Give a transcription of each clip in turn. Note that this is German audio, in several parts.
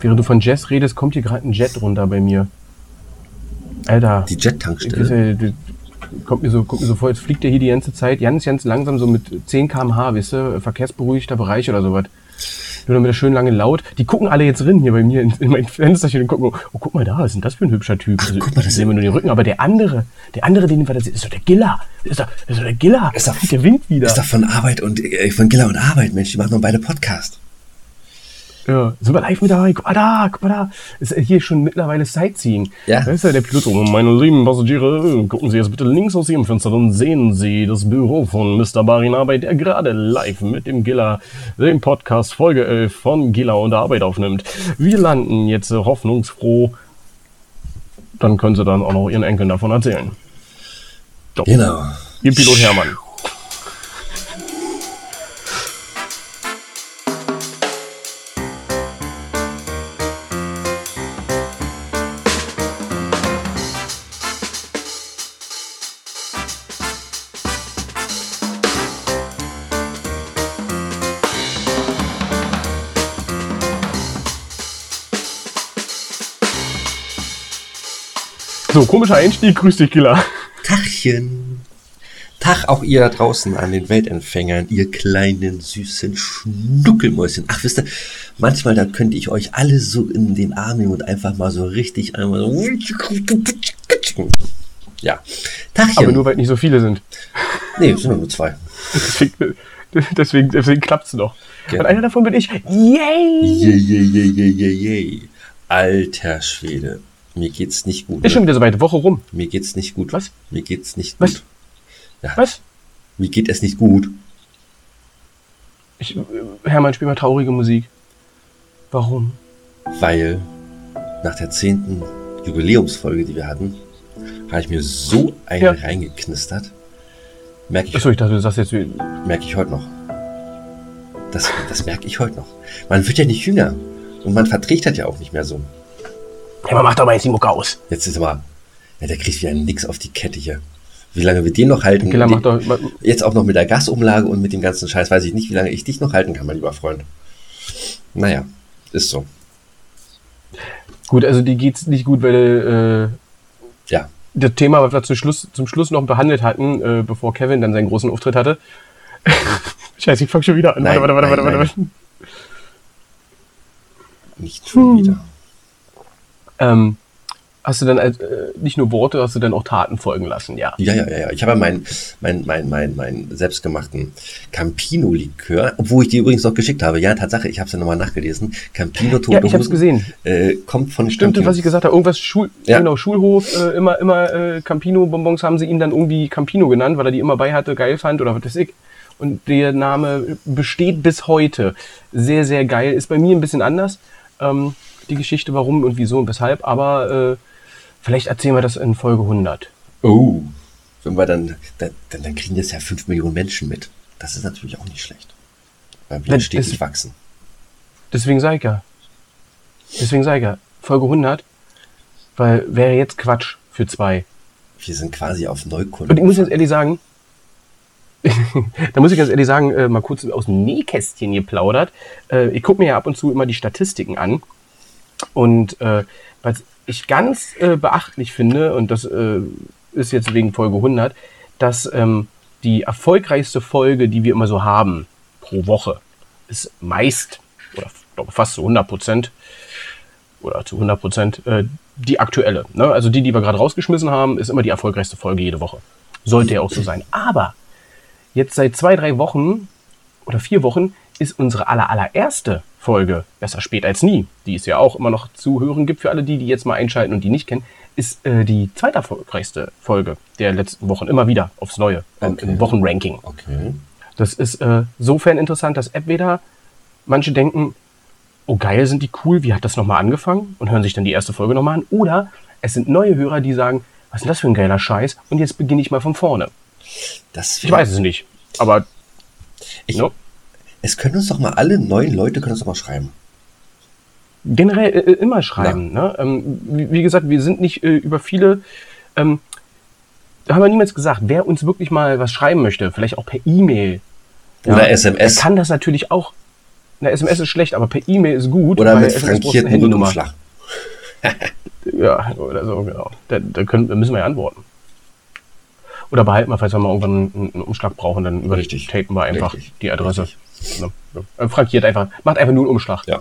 Während du von Jazz redest, kommt hier gerade ein Jet runter bei mir. Alter. Die Jet-Tankstelle. Kommt mir, so, kommt mir so vor, jetzt fliegt der hier die ganze Zeit ganz, ganz langsam so mit 10 km/h, weißt du, verkehrsberuhigter Bereich oder sowas. Nur damit er schön lange laut. Die gucken alle jetzt drin hier bei mir in, in mein Fensterchen und gucken, oh, guck mal da, was ist denn das für ein hübscher Typ? Ach, Also, guck mal, das sehen wir nur den Rücken, aber der andere, der andere, den wir da sehen, ist doch der Giller. Ist doch, ist doch der Giller. Ist doch- der Wind wieder. Ist doch von Arbeit und äh, von Giller und Arbeit, Mensch, die machen doch beide Podcast. Ja, sind wir live mit dabei? Guck mal da, guck mal da. Ist hier schon mittlerweile Sightseeing. Ja. Da ist ja der Pilot. Oh, meine lieben Passagiere, gucken Sie jetzt bitte links aus Ihrem Fenster, dann sehen Sie das Büro von Mr. Barin Arbeit, der gerade live mit dem Giller den Podcast Folge 11 von Giller und Arbeit aufnimmt. Wir landen jetzt hoffnungsfroh. Dann können Sie dann auch noch Ihren Enkeln davon erzählen. So, Genau. Ihr Pilot Hermann. So, komischer Einstieg. Grüß dich, Giller. Tachchen. Tag auch ihr da draußen an den Weltempfängern, ihr kleinen, süßen Schnuckelmäuschen. Ach, wisst ihr, manchmal, da könnte ich euch alle so in den Arm nehmen und einfach mal so richtig einmal so. Ja. Tachchen. Aber nur weil nicht so viele sind. nee, es sind nur zwei. Deswegen, deswegen, deswegen klappt's noch. Ja. Und einer davon bin ich. Yay! Je, je, je, je, je, je. Alter Schwede. Mir geht's nicht gut. Ist schon wieder so weit. Woche rum. Mir geht's nicht gut. Was? Mir geht's nicht Was? gut. Ja. Was? Mir geht es nicht gut. Ich, Hermann, spiel mal traurige Musik. Warum? weil nach der zehnten Jubiläumsfolge, die wir hatten, habe ich mir so eine Ja. reingeknistert. Merke ich, Achso, ich dachte, du sagst jetzt. merke ich heute noch. Das, das merke ich heute noch. Man wird ja nicht jünger. Und man verträgt das ja auch nicht mehr so. Hermann, mach doch mal jetzt die Mucke aus. Jetzt ist aber, ja, der kriegt wieder nix auf die Kette hier. Wie lange wir den noch halten? Killer, Den- doch. Jetzt auch noch mit der Gasumlage und mit dem ganzen Scheiß, weiß ich nicht, wie lange ich dich noch halten kann, mein lieber Freund. Naja, ist so. Gut, also die geht's nicht gut, weil äh, Ja, das Thema, was wir zum Schluss, zum Schluss noch behandelt hatten, äh, bevor Kevin dann seinen großen Auftritt hatte. Scheiße, ich fang schon wieder an. Nein, warte, warte, warte, nein, warte, warte. nicht schon wieder. Ähm, hast du dann als, äh, nicht nur Worte, hast du dann auch Taten folgen lassen, ja. Ja, ja, ja, ja. Ich habe ja meinen mein, mein, mein, mein selbstgemachten Campino-Likör, obwohl ich die übrigens noch geschickt habe. Ja, Tatsache, ich habe es ja nochmal nachgelesen. Campino Tote Ja, ich hab's Hosen, gesehen. Äh, kommt von Stimmt, Campino. was ich gesagt habe, irgendwas Schul Ja. genau, Schulhof, äh, immer, immer äh, Campino-Bonbons haben sie ihn dann irgendwie Campino genannt, weil er die immer bei hatte, geil fand oder was weiß ich. Und der Name besteht bis heute. Sehr, sehr geil. Ist bei mir ein bisschen anders, ähm, die Geschichte, warum und wieso und weshalb, aber äh, vielleicht erzählen wir das in Folge 100. Oh. Wenn wir dann, dann, dann kriegen das ja 5 Millionen Menschen mit. Das ist natürlich auch nicht schlecht. Weil wir stetig ist- wachsen. Deswegen sag ich ja. Deswegen sag ich ja. Folge 100, weil wäre jetzt Quatsch für zwei. Wir sind quasi auf Und Neukunden. ich muss jetzt ehrlich sagen, da muss ich ganz ehrlich sagen, äh, mal kurz aus dem Nähkästchen geplaudert. Äh, ich gucke mir ja ab und zu immer die Statistiken an. Und äh, was ich ganz äh, beachtlich finde, und das äh, ist jetzt wegen Folge 100, dass ähm, die erfolgreichste Folge, die wir immer so haben pro Woche, ist meist, oder glaube fast zu 100 Prozent, oder zu 100 Prozent, äh, die aktuelle. Ne? Also die, die wir gerade rausgeschmissen haben, ist immer die erfolgreichste Folge jede Woche. Sollte ja auch so sein. Aber jetzt seit zwei, drei Wochen oder vier Wochen ist unsere aller, allererste Folge, besser spät als nie, die es ja auch immer noch zu hören gibt für alle die, die jetzt mal einschalten und die nicht kennen, ist äh, die zweiterfolgreichste Folge der letzten Wochen, immer wieder aufs Neue, im- Okay. im Wochenranking. Okay. Das ist äh, sofern interessant, dass entweder manche denken, oh geil, sind die cool, wie hat das nochmal angefangen und hören sich dann die erste Folge nochmal an. Oder es sind neue Hörer, die sagen, was ist denn das für ein geiler Scheiß und jetzt beginne ich mal von vorne. Das Ich weiß es nicht, aber Ich, no, Es können uns doch mal alle neuen Leute können uns doch mal schreiben. generell äh, immer schreiben. Ne? Ähm, wie, wie gesagt, wir sind nicht äh, über viele... Ähm, da haben wir niemals gesagt, wer uns wirklich mal was schreiben möchte, vielleicht auch per E-Mail, Oder der SMS. kann das natürlich auch. Na, SMS ist schlecht, aber per E-Mail ist gut. Oder mit SMS frankierten Handynummer. Rundumschlag. Ja, oder so, genau. Da, da können, da müssen wir ja antworten. Oder behalten wir, falls wir mal irgendwann einen, einen Umschlag brauchen, dann über Richtig. tapen wir einfach Richtig. die Adresse. Ne? Ja. Frankiert einfach, macht einfach nur einen Umschlag. Ja.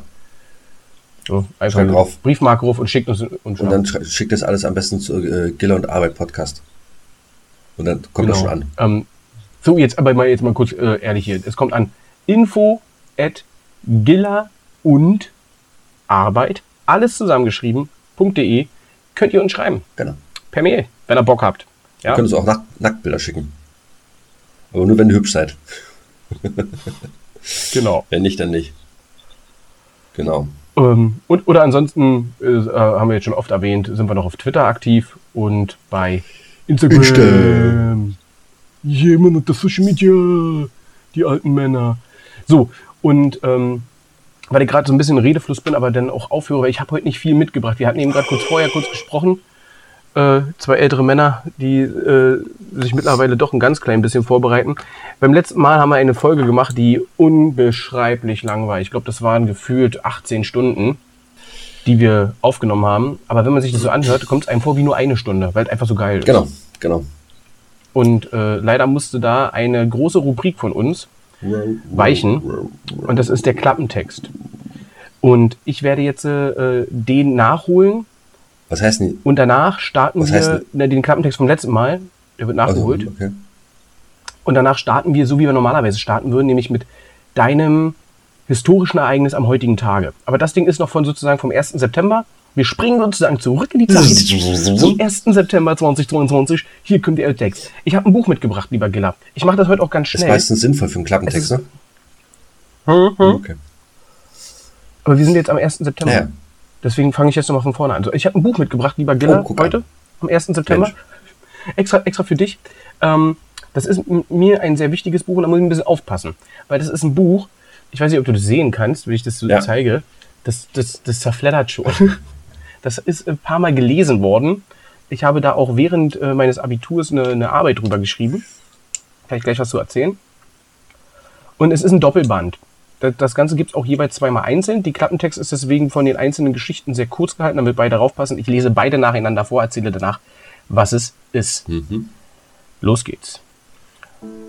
So, einfach Schreibt einen drauf. Briefmarke drauf und schickt uns einen Umschlag. Und dann sch- schickt das alles am besten zu äh, Giller und Arbeit Podcast. Und dann kommt das schon an. Ähm, so, jetzt aber mal jetzt mal kurz äh, ehrlich hier. Es kommt an info at gilla und Arbeit, alles zusammengeschrieben.de, könnt ihr uns schreiben. Genau. Per Mail, wenn ihr Bock habt. Ja, könnt uns auch Nack Nacktbilder schicken. Aber nur wenn ihr hübsch seid. genau. Wenn nicht, dann nicht. Genau. Ähm, und, oder ansonsten, äh, haben wir jetzt schon oft erwähnt, sind wir noch auf Twitter aktiv und bei Instagram. Insta. Yeah, man, und das Social Media. Die alten Männer. So, und ähm, weil ich gerade so ein bisschen Redefluss bin, aber dann auch aufhöre, weil ich habe heute nicht viel mitgebracht. Wir hatten eben gerade kurz vorher kurz gesprochen. Äh, zwei ältere Männer, die äh, sich mittlerweile doch ein ganz klein bisschen vorbereiten. Beim letzten Mal haben wir eine Folge gemacht, die unbeschreiblich lang war. Ich glaube, das waren gefühlt 18 Stunden, die wir aufgenommen haben. Aber wenn man sich das so anhört, kommt es einem vor wie nur eine Stunde, weil es einfach so geil ist. Genau. Genau. Und äh, leider musste da eine große Rubrik von uns weichen. Und das ist der Klappentext. Und ich werde jetzt äh, den nachholen Was heißt denn? und danach starten Was wir ne, den Klappentext vom letzten Mal. Der wird Also, nachgeholt. okay. Und danach starten wir, so wie wir normalerweise starten würden, nämlich mit deinem historischen Ereignis am heutigen Tage. Aber das Ding ist noch von sozusagen vom 1. September. Wir springen sozusagen zurück in die Zeit. Zum 1. September 2022. Hier kommt der Text. Ich habe ein Buch mitgebracht, lieber Giller. Ich mache das heute auch ganz Ist schnell. meistens sinnvoll für einen Klappentext, ne? Mhm. Okay. Aber wir sind jetzt am 1. September. Ja. Deswegen fange ich jetzt nochmal von vorne an. Also ich habe ein Buch mitgebracht, lieber Giller, Oh, guck an. heute, am 1. September. Mensch. Extra, extra für dich. Ähm, das ist mir ein sehr wichtiges Buch und da muss ich ein bisschen aufpassen. Weil das ist ein Buch, ich weiß nicht, ob du das sehen kannst, wenn ich das so Ja. zeige. Das, das, das zerfleddert schon. Das ist ein paar Mal gelesen worden. Ich habe da auch während äh, meines Abiturs eine, eine Arbeit drüber geschrieben. Kann ich gleich was zu erzählen. Und es ist ein Doppelband. Das, Ganze gibt es auch jeweils zweimal einzeln. Die Klappentext ist deswegen von den einzelnen Geschichten sehr kurz gehalten, damit beide raufpassen. Ich lese beide nacheinander vor, erzähle danach, was es ist. Mhm. Los geht's.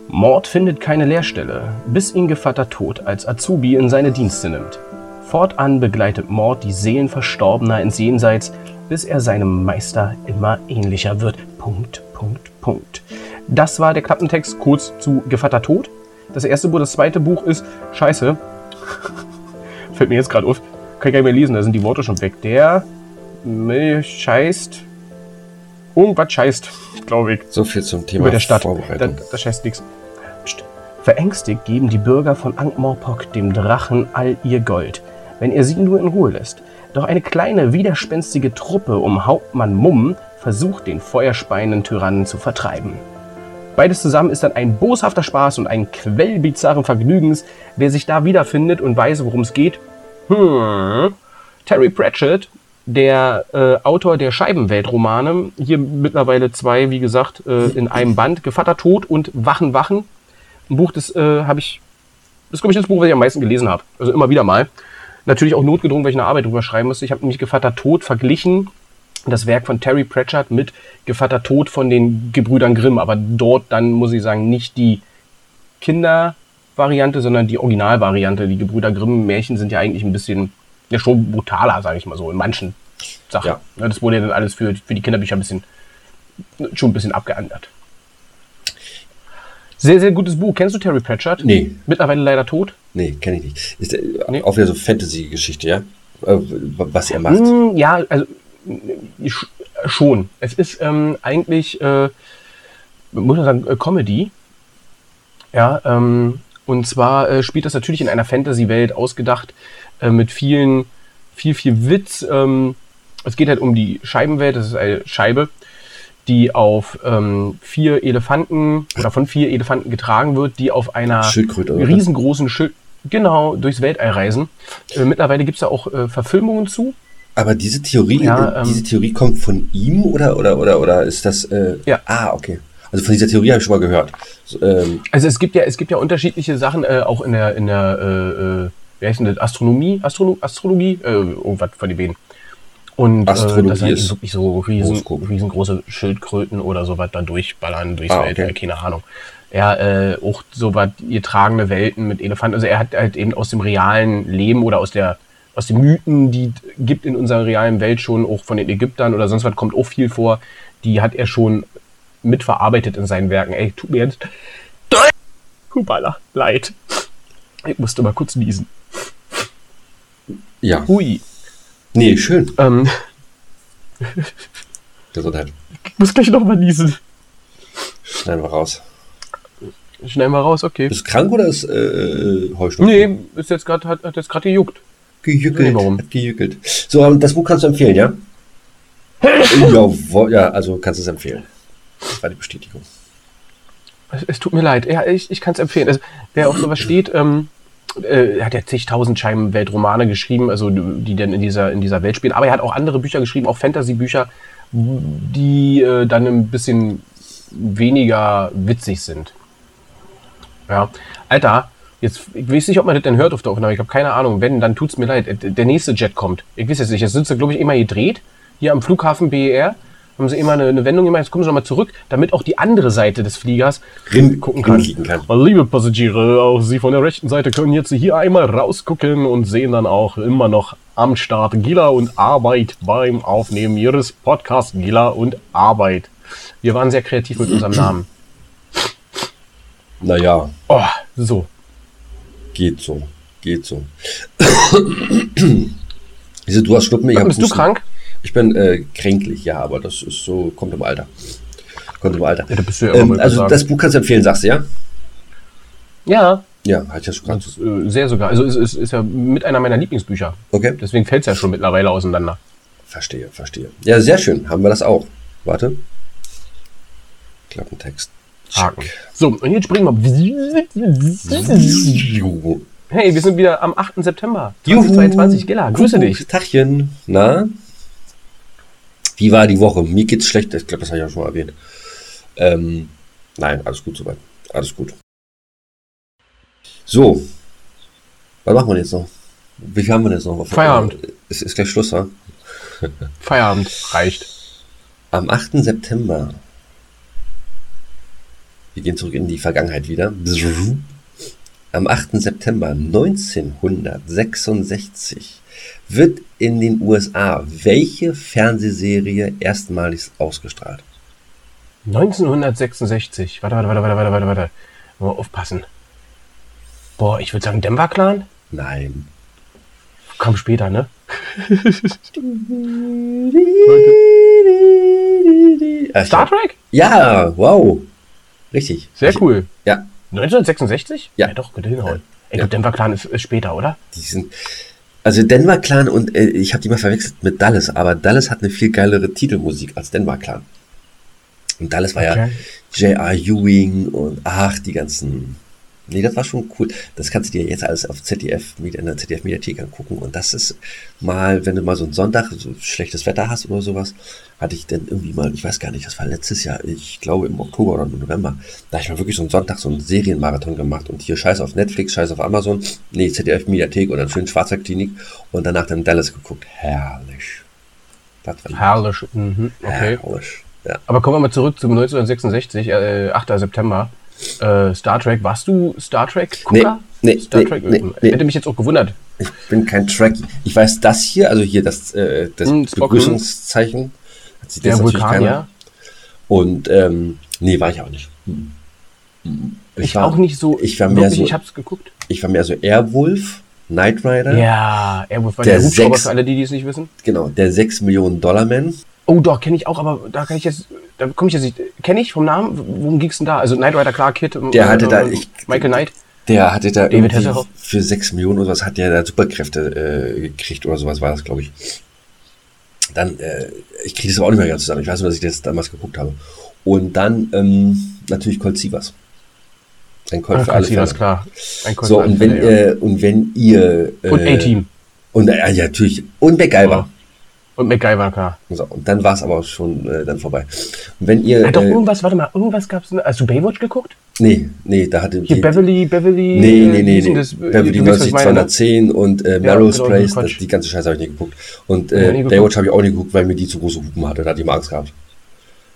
Mord findet keine Lehrstelle, bis ihn Gevatter Tod als Azubi in seine Dienste nimmt. Fortan begleitet Mord die Seelen Verstorbener ins Jenseits, bis er seinem Meister immer ähnlicher wird. Punkt, Punkt, Punkt. Das war der Klappentext kurz zu Gevatter Tod. Das erste Buch, das zweite Buch ist Scheiße. Fällt mir jetzt gerade auf. Kann ich gar nicht mehr lesen, da sind die Worte schon weg. Der Milch scheißt. Irgendwas scheißt, glaube ich So viel zum Thema über der Stadt. Da, Vorbereitung. da scheißt nix. Psst. Verängstigt geben die Bürger von Ankh-Morpok dem Drachen all ihr Gold, wenn er sie nur in Ruhe lässt. Doch eine kleine, widerspenstige Truppe um Hauptmann Mumm versucht, den feuerspeienden Tyrannen zu vertreiben. Beides zusammen ist dann ein boshafter Spaß und ein Quell bizarren Vergnügens. Wer sich da wiederfindet und weiß, worum es geht, hm, Terry Pratchett, der äh, Autor der Scheibenweltromane, hier mittlerweile zwei, wie gesagt, äh, in einem Band, Gevatter Tod und Wachen, Wachen. Ein Buch, das äh, habe ich, das ist, glaube ich, das Buch, was ich am meisten gelesen habe. Also immer wieder mal. Natürlich auch notgedrungen, weil ich eine Arbeit drüber schreiben musste. Ich habe nämlich Gevatter Tod verglichen, das Werk von Terry Pratchett mit Gevatter Tod von den Gebrüdern Grimm. Aber dort dann, muss ich sagen, nicht die Kindervariante, sondern die Originalvariante. Die Gebrüder Grimm Märchen sind ja eigentlich ein bisschen, ja schon brutaler, sage ich mal so, in manchen Sachen. Ja. Ja, Das wurde ja dann alles für, für die Kinderbücher ein bisschen, schon ein bisschen abgeändert. Sehr, sehr gutes Buch. Kennst du Terry Pratchett? Nee. Mittlerweile leider tot. Nee, kenne ich nicht. Ist der, Nee. auch wieder so Fantasy-Geschichte, ja? Äh, was er macht. Mm, ja, also äh, schon. Es ist ähm, eigentlich, äh, muss man sagen, äh, Comedy. Ja, ähm, und zwar äh, spielt das natürlich in einer Fantasy-Welt ausgedacht äh, mit vielen, viel, viel Witz. Ähm, es geht halt um die Scheibenwelt, das ist eine Scheibe, die auf ähm, vier Elefanten oder von vier Elefanten getragen wird, die auf einer riesengroßen Schild genau durchs Weltall reisen. Äh, mittlerweile gibt es da auch äh, Verfilmungen zu. Aber diese Theorie, Ja, äh, ähm, diese Theorie kommt von ihm oder oder oder oder ist das? Äh, Ja. Ah, okay. Also von dieser Theorie habe ich schon mal gehört. So, ähm, Also es gibt ja, es gibt ja unterschiedliche Sachen, äh, auch in der, in der, äh, äh, wie heißt denn das? Astronomie, Astro Astrologie, äh, irgendwas von den beiden. Und Astrologie äh, halt ist wirklich so riesen, riesengroße Schildkröten oder sowas da durchballern durchs Ah, Weltall, okay. keine Ahnung. Er äh, auch so was getragene Welten mit Elefanten. Also er hat halt eben aus dem realen Leben oder aus der aus den Mythen, die gibt in unserer realen Welt schon, auch von den Ägyptern oder sonst was kommt auch viel vor, die hat er schon mitverarbeitet in seinen Werken. Ey, tut mir jetzt Kupala, leid. Ich musste mal kurz niesen. Ja. Hui. Nee, schön. Ähm, Gesundheit. ich muss gleich nochmal niesen. Schneiden wir raus. Schnell mal raus, okay. Bist du krank oder ist äh, Heuschnupfen? Nee, ist jetzt grad, hat, hat jetzt gerade gejuckt. Gejückelt. Warum? Gejückelt. So, ähm, das Buch kannst du empfehlen, ja? ja, also kannst du es empfehlen. Das war die Bestätigung. Es, es tut mir leid. Ja, ich, ich kann es empfehlen. Also, wer auf sowas steht, ähm, äh, er hat ja zigtausend Scheiben Weltromane geschrieben, also die dann in dieser, in dieser Welt spielen. Aber er hat auch andere Bücher geschrieben, auch Fantasy-Bücher, die äh, dann ein bisschen weniger witzig sind. Ja, Alter, jetzt, ich weiß nicht, ob man das denn hört auf der Aufnahme. Ich habe keine Ahnung. Wenn, dann tut's mir leid. Der nächste Jet kommt. Ich weiß jetzt nicht. Jetzt sind sie, glaube ich, immer gedreht. Hier am Flughafen BER. Haben sie immer eine, eine Wendung gemacht. Jetzt kommen sie nochmal zurück, damit auch die andere Seite des Fliegers Rin- gucken kann. kann. Liebe Passagiere, auch Sie von der rechten Seite können jetzt hier einmal rausgucken und sehen dann auch immer noch am Start Gila und Arbeit beim Aufnehmen Ihres Podcasts Gila und Arbeit. Wir waren sehr kreativ mit unserem Namen. Naja, Oh, so. Geht so. Geht so. Wieso, du hast Schnuppen, ich Bist du krank? Ich bin äh, kränklich, ja, aber das ist so, kommt im Alter. Kommt im Alter. Ja, da bist du ja Ähm, also gesagt. das Buch kannst du empfehlen, sagst du, ja? Ja, Ja, hatte ich ja schon ganz, äh, sehr sogar. Also es ist, ist ja mit einer meiner Lieblingsbücher. Okay, Deswegen fällt es ja schon mittlerweile auseinander. verstehe, verstehe. Ja, sehr schön, haben wir das auch. Warte. Klappentext. Haken. So, und jetzt springen wir. Juhu. Hey, wir sind wieder am 8. September 2022. Gilla, grüße Kuckuck, dich. Tachchen. Na? Wie war die Woche? Mir geht's schlecht. Ich glaube, das habe ich auch schon mal erwähnt. Ähm, nein, alles gut soweit. Alles gut. So. Was machen wir jetzt noch? Wie viel haben wir jetzt noch? Feierabend. Es ist gleich Schluss, wa? Feierabend reicht. Am 8. September. Wir gehen zurück in die Vergangenheit wieder. Am 8. September 1966 wird in den USA welche Fernsehserie erstmalig ausgestrahlt? 1966. Warte, warte, warte, warte, warte, warte, warte. Mal aufpassen. Boah, ich würde sagen Denver Clan. Nein. Kam später, ne? Ah, Star Trek? Ja, wow. Richtig. Sehr Ich- cool. Ja, 1966? Ja. doch, könnte hinhauen. Ich Ja. glaube, Denver Clan ist, ist später, oder? die sind. Also Denver Clan und äh, ich habe die mal verwechselt mit Dallas, aber Dallas hat eine viel geilere Titelmusik als Denver Clan. Und Dallas war ja Okay. J.R. Ewing und ach, die ganzen. Nee, das war schon cool. Das kannst du dir jetzt alles auf ZDF, in der ZDF Mediathek angucken. Und das ist mal, wenn du mal so einen Sonntag, so schlechtes Wetter hast oder sowas, hatte ich dann irgendwie mal, ich weiß gar nicht, das war letztes Jahr, ich glaube im Oktober oder im November, da habe ich mal wirklich so einen Sonntag so einen Serienmarathon gemacht und hier scheiß auf Netflix, scheiß auf Amazon, nee, ZDF Mediathek oder schön Schwarzer Klinik und danach dann Dallas geguckt. Herrlich. Herrlich. Mhm. Okay. herrlich. Ja. Aber kommen wir mal zurück zum 1966, äh, 8. September. Äh, Star Trek. Warst du Star Trek-Gucker? Nee, nee, Star nee, Trek? nee, nee. Hätte mich jetzt auch gewundert. Ich bin kein Trekkie. Ich weiß das hier, also hier das, äh, das Hm, Spock, Begrüßungszeichen. Hat sich Der Vulkan, ja. Und ähm, nee, war ich auch nicht. Mhm. Ich, war, auch nicht so. ich war mehr wirklich, so- Ich hab's geguckt. Ich war mehr so Airwolf, Knight Rider, Ja, Airwolf war Der der, Hubschrauber sechs- für alle, die, die es nicht wissen. genau, der 6 Millionen Dollar Man. Oh, doch, kenne ich auch, aber da kann ich jetzt, da komme ich jetzt nicht, kenne ich vom Namen, worum ging's denn da? Also Knight Rider, klar, Kid, Der äh, hatte da- äh, ich- Michael Knight. Der hatte da David irgendwie für 6 Millionen oder was hat der da Superkräfte äh, gekriegt oder sowas war das, glaube ich. Dann, äh, ich kriege das aber auch nicht mehr ganz zusammen. Ich weiß nur, dass ich das damals geguckt habe. Und dann ähm, natürlich Colt Sievers. Ein Colt Ah, für alle Sievers, klar. Ein Colt So, und wenn, Fälle, ja. äh, und wenn ihr. Äh, Und A-Team. Und äh, ja, natürlich. Und MacGyver. Und MacGyver, klar. So, und dann war es aber auch schon äh, dann vorbei. Und wenn ihr. Ja, doch, äh, irgendwas, warte mal, irgendwas gab's, denn- hast du Baywatch geguckt? Nee, nee, da hatte Hier die, Beverly, Beverly. Nee, äh, nee, nee, nee. das? Beverly Du weißt, was 90 ich meine, ne? 210 und äh, Ja, Melrose genau, Place, das, die ganze Scheiße habe ich nicht geguckt. Und Ja, äh, geguckt. Baywatch habe ich auch nicht geguckt, weil mir die zu große Hupen hatte. Da hatte ich immer Angst gehabt.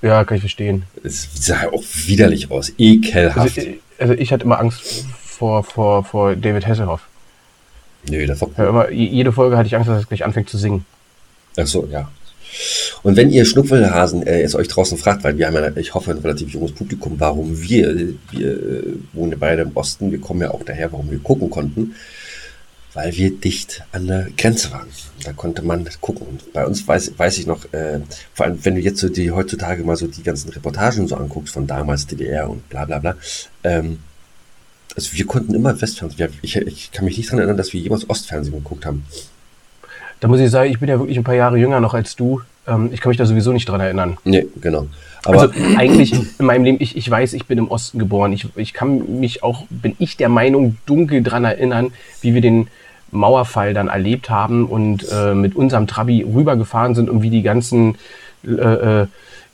Ja, kann ich verstehen. Es sah ja auch widerlich aus. Ekelhaft. Also, ich- also ich hatte immer Angst vor, vor, vor David Hasselhoff. Nö, das war Ja, immer, je- jede Folge hatte ich Angst, dass er gleich anfängt zu singen. Ach so, ja. Und wenn ihr Schnupfelhasen äh, es euch draußen fragt, weil wir haben ja, ich hoffe, ein relativ junges Publikum, warum wir, wir äh, wohnen beide im Osten, wir kommen ja auch daher, warum wir gucken konnten, weil wir dicht an der Grenze waren. Da konnte man gucken. Und bei uns weiß, weiß ich noch, äh, vor allem, wenn du jetzt so die heutzutage mal so die ganzen Reportagen so anguckst von damals DDR und bla bla bla, ähm, also wir konnten immer Westfernsehen. Ich, ich kann mich nicht daran erinnern, dass wir jemals Ostfernsehen geguckt haben. Da muss ich sagen, ich bin ja wirklich ein paar Jahre jünger noch als du. Ähm, ich kann mich da sowieso nicht dran erinnern. Nee, genau. Aber also eigentlich in meinem Leben, ich, ich weiß, ich bin im Osten geboren. Ich, ich kann mich auch, bin ich der Meinung, dunkel dran erinnern, wie wir den Mauerfall dann erlebt haben und äh, mit unserem Trabi rübergefahren sind und wie die ganzen, äh, äh,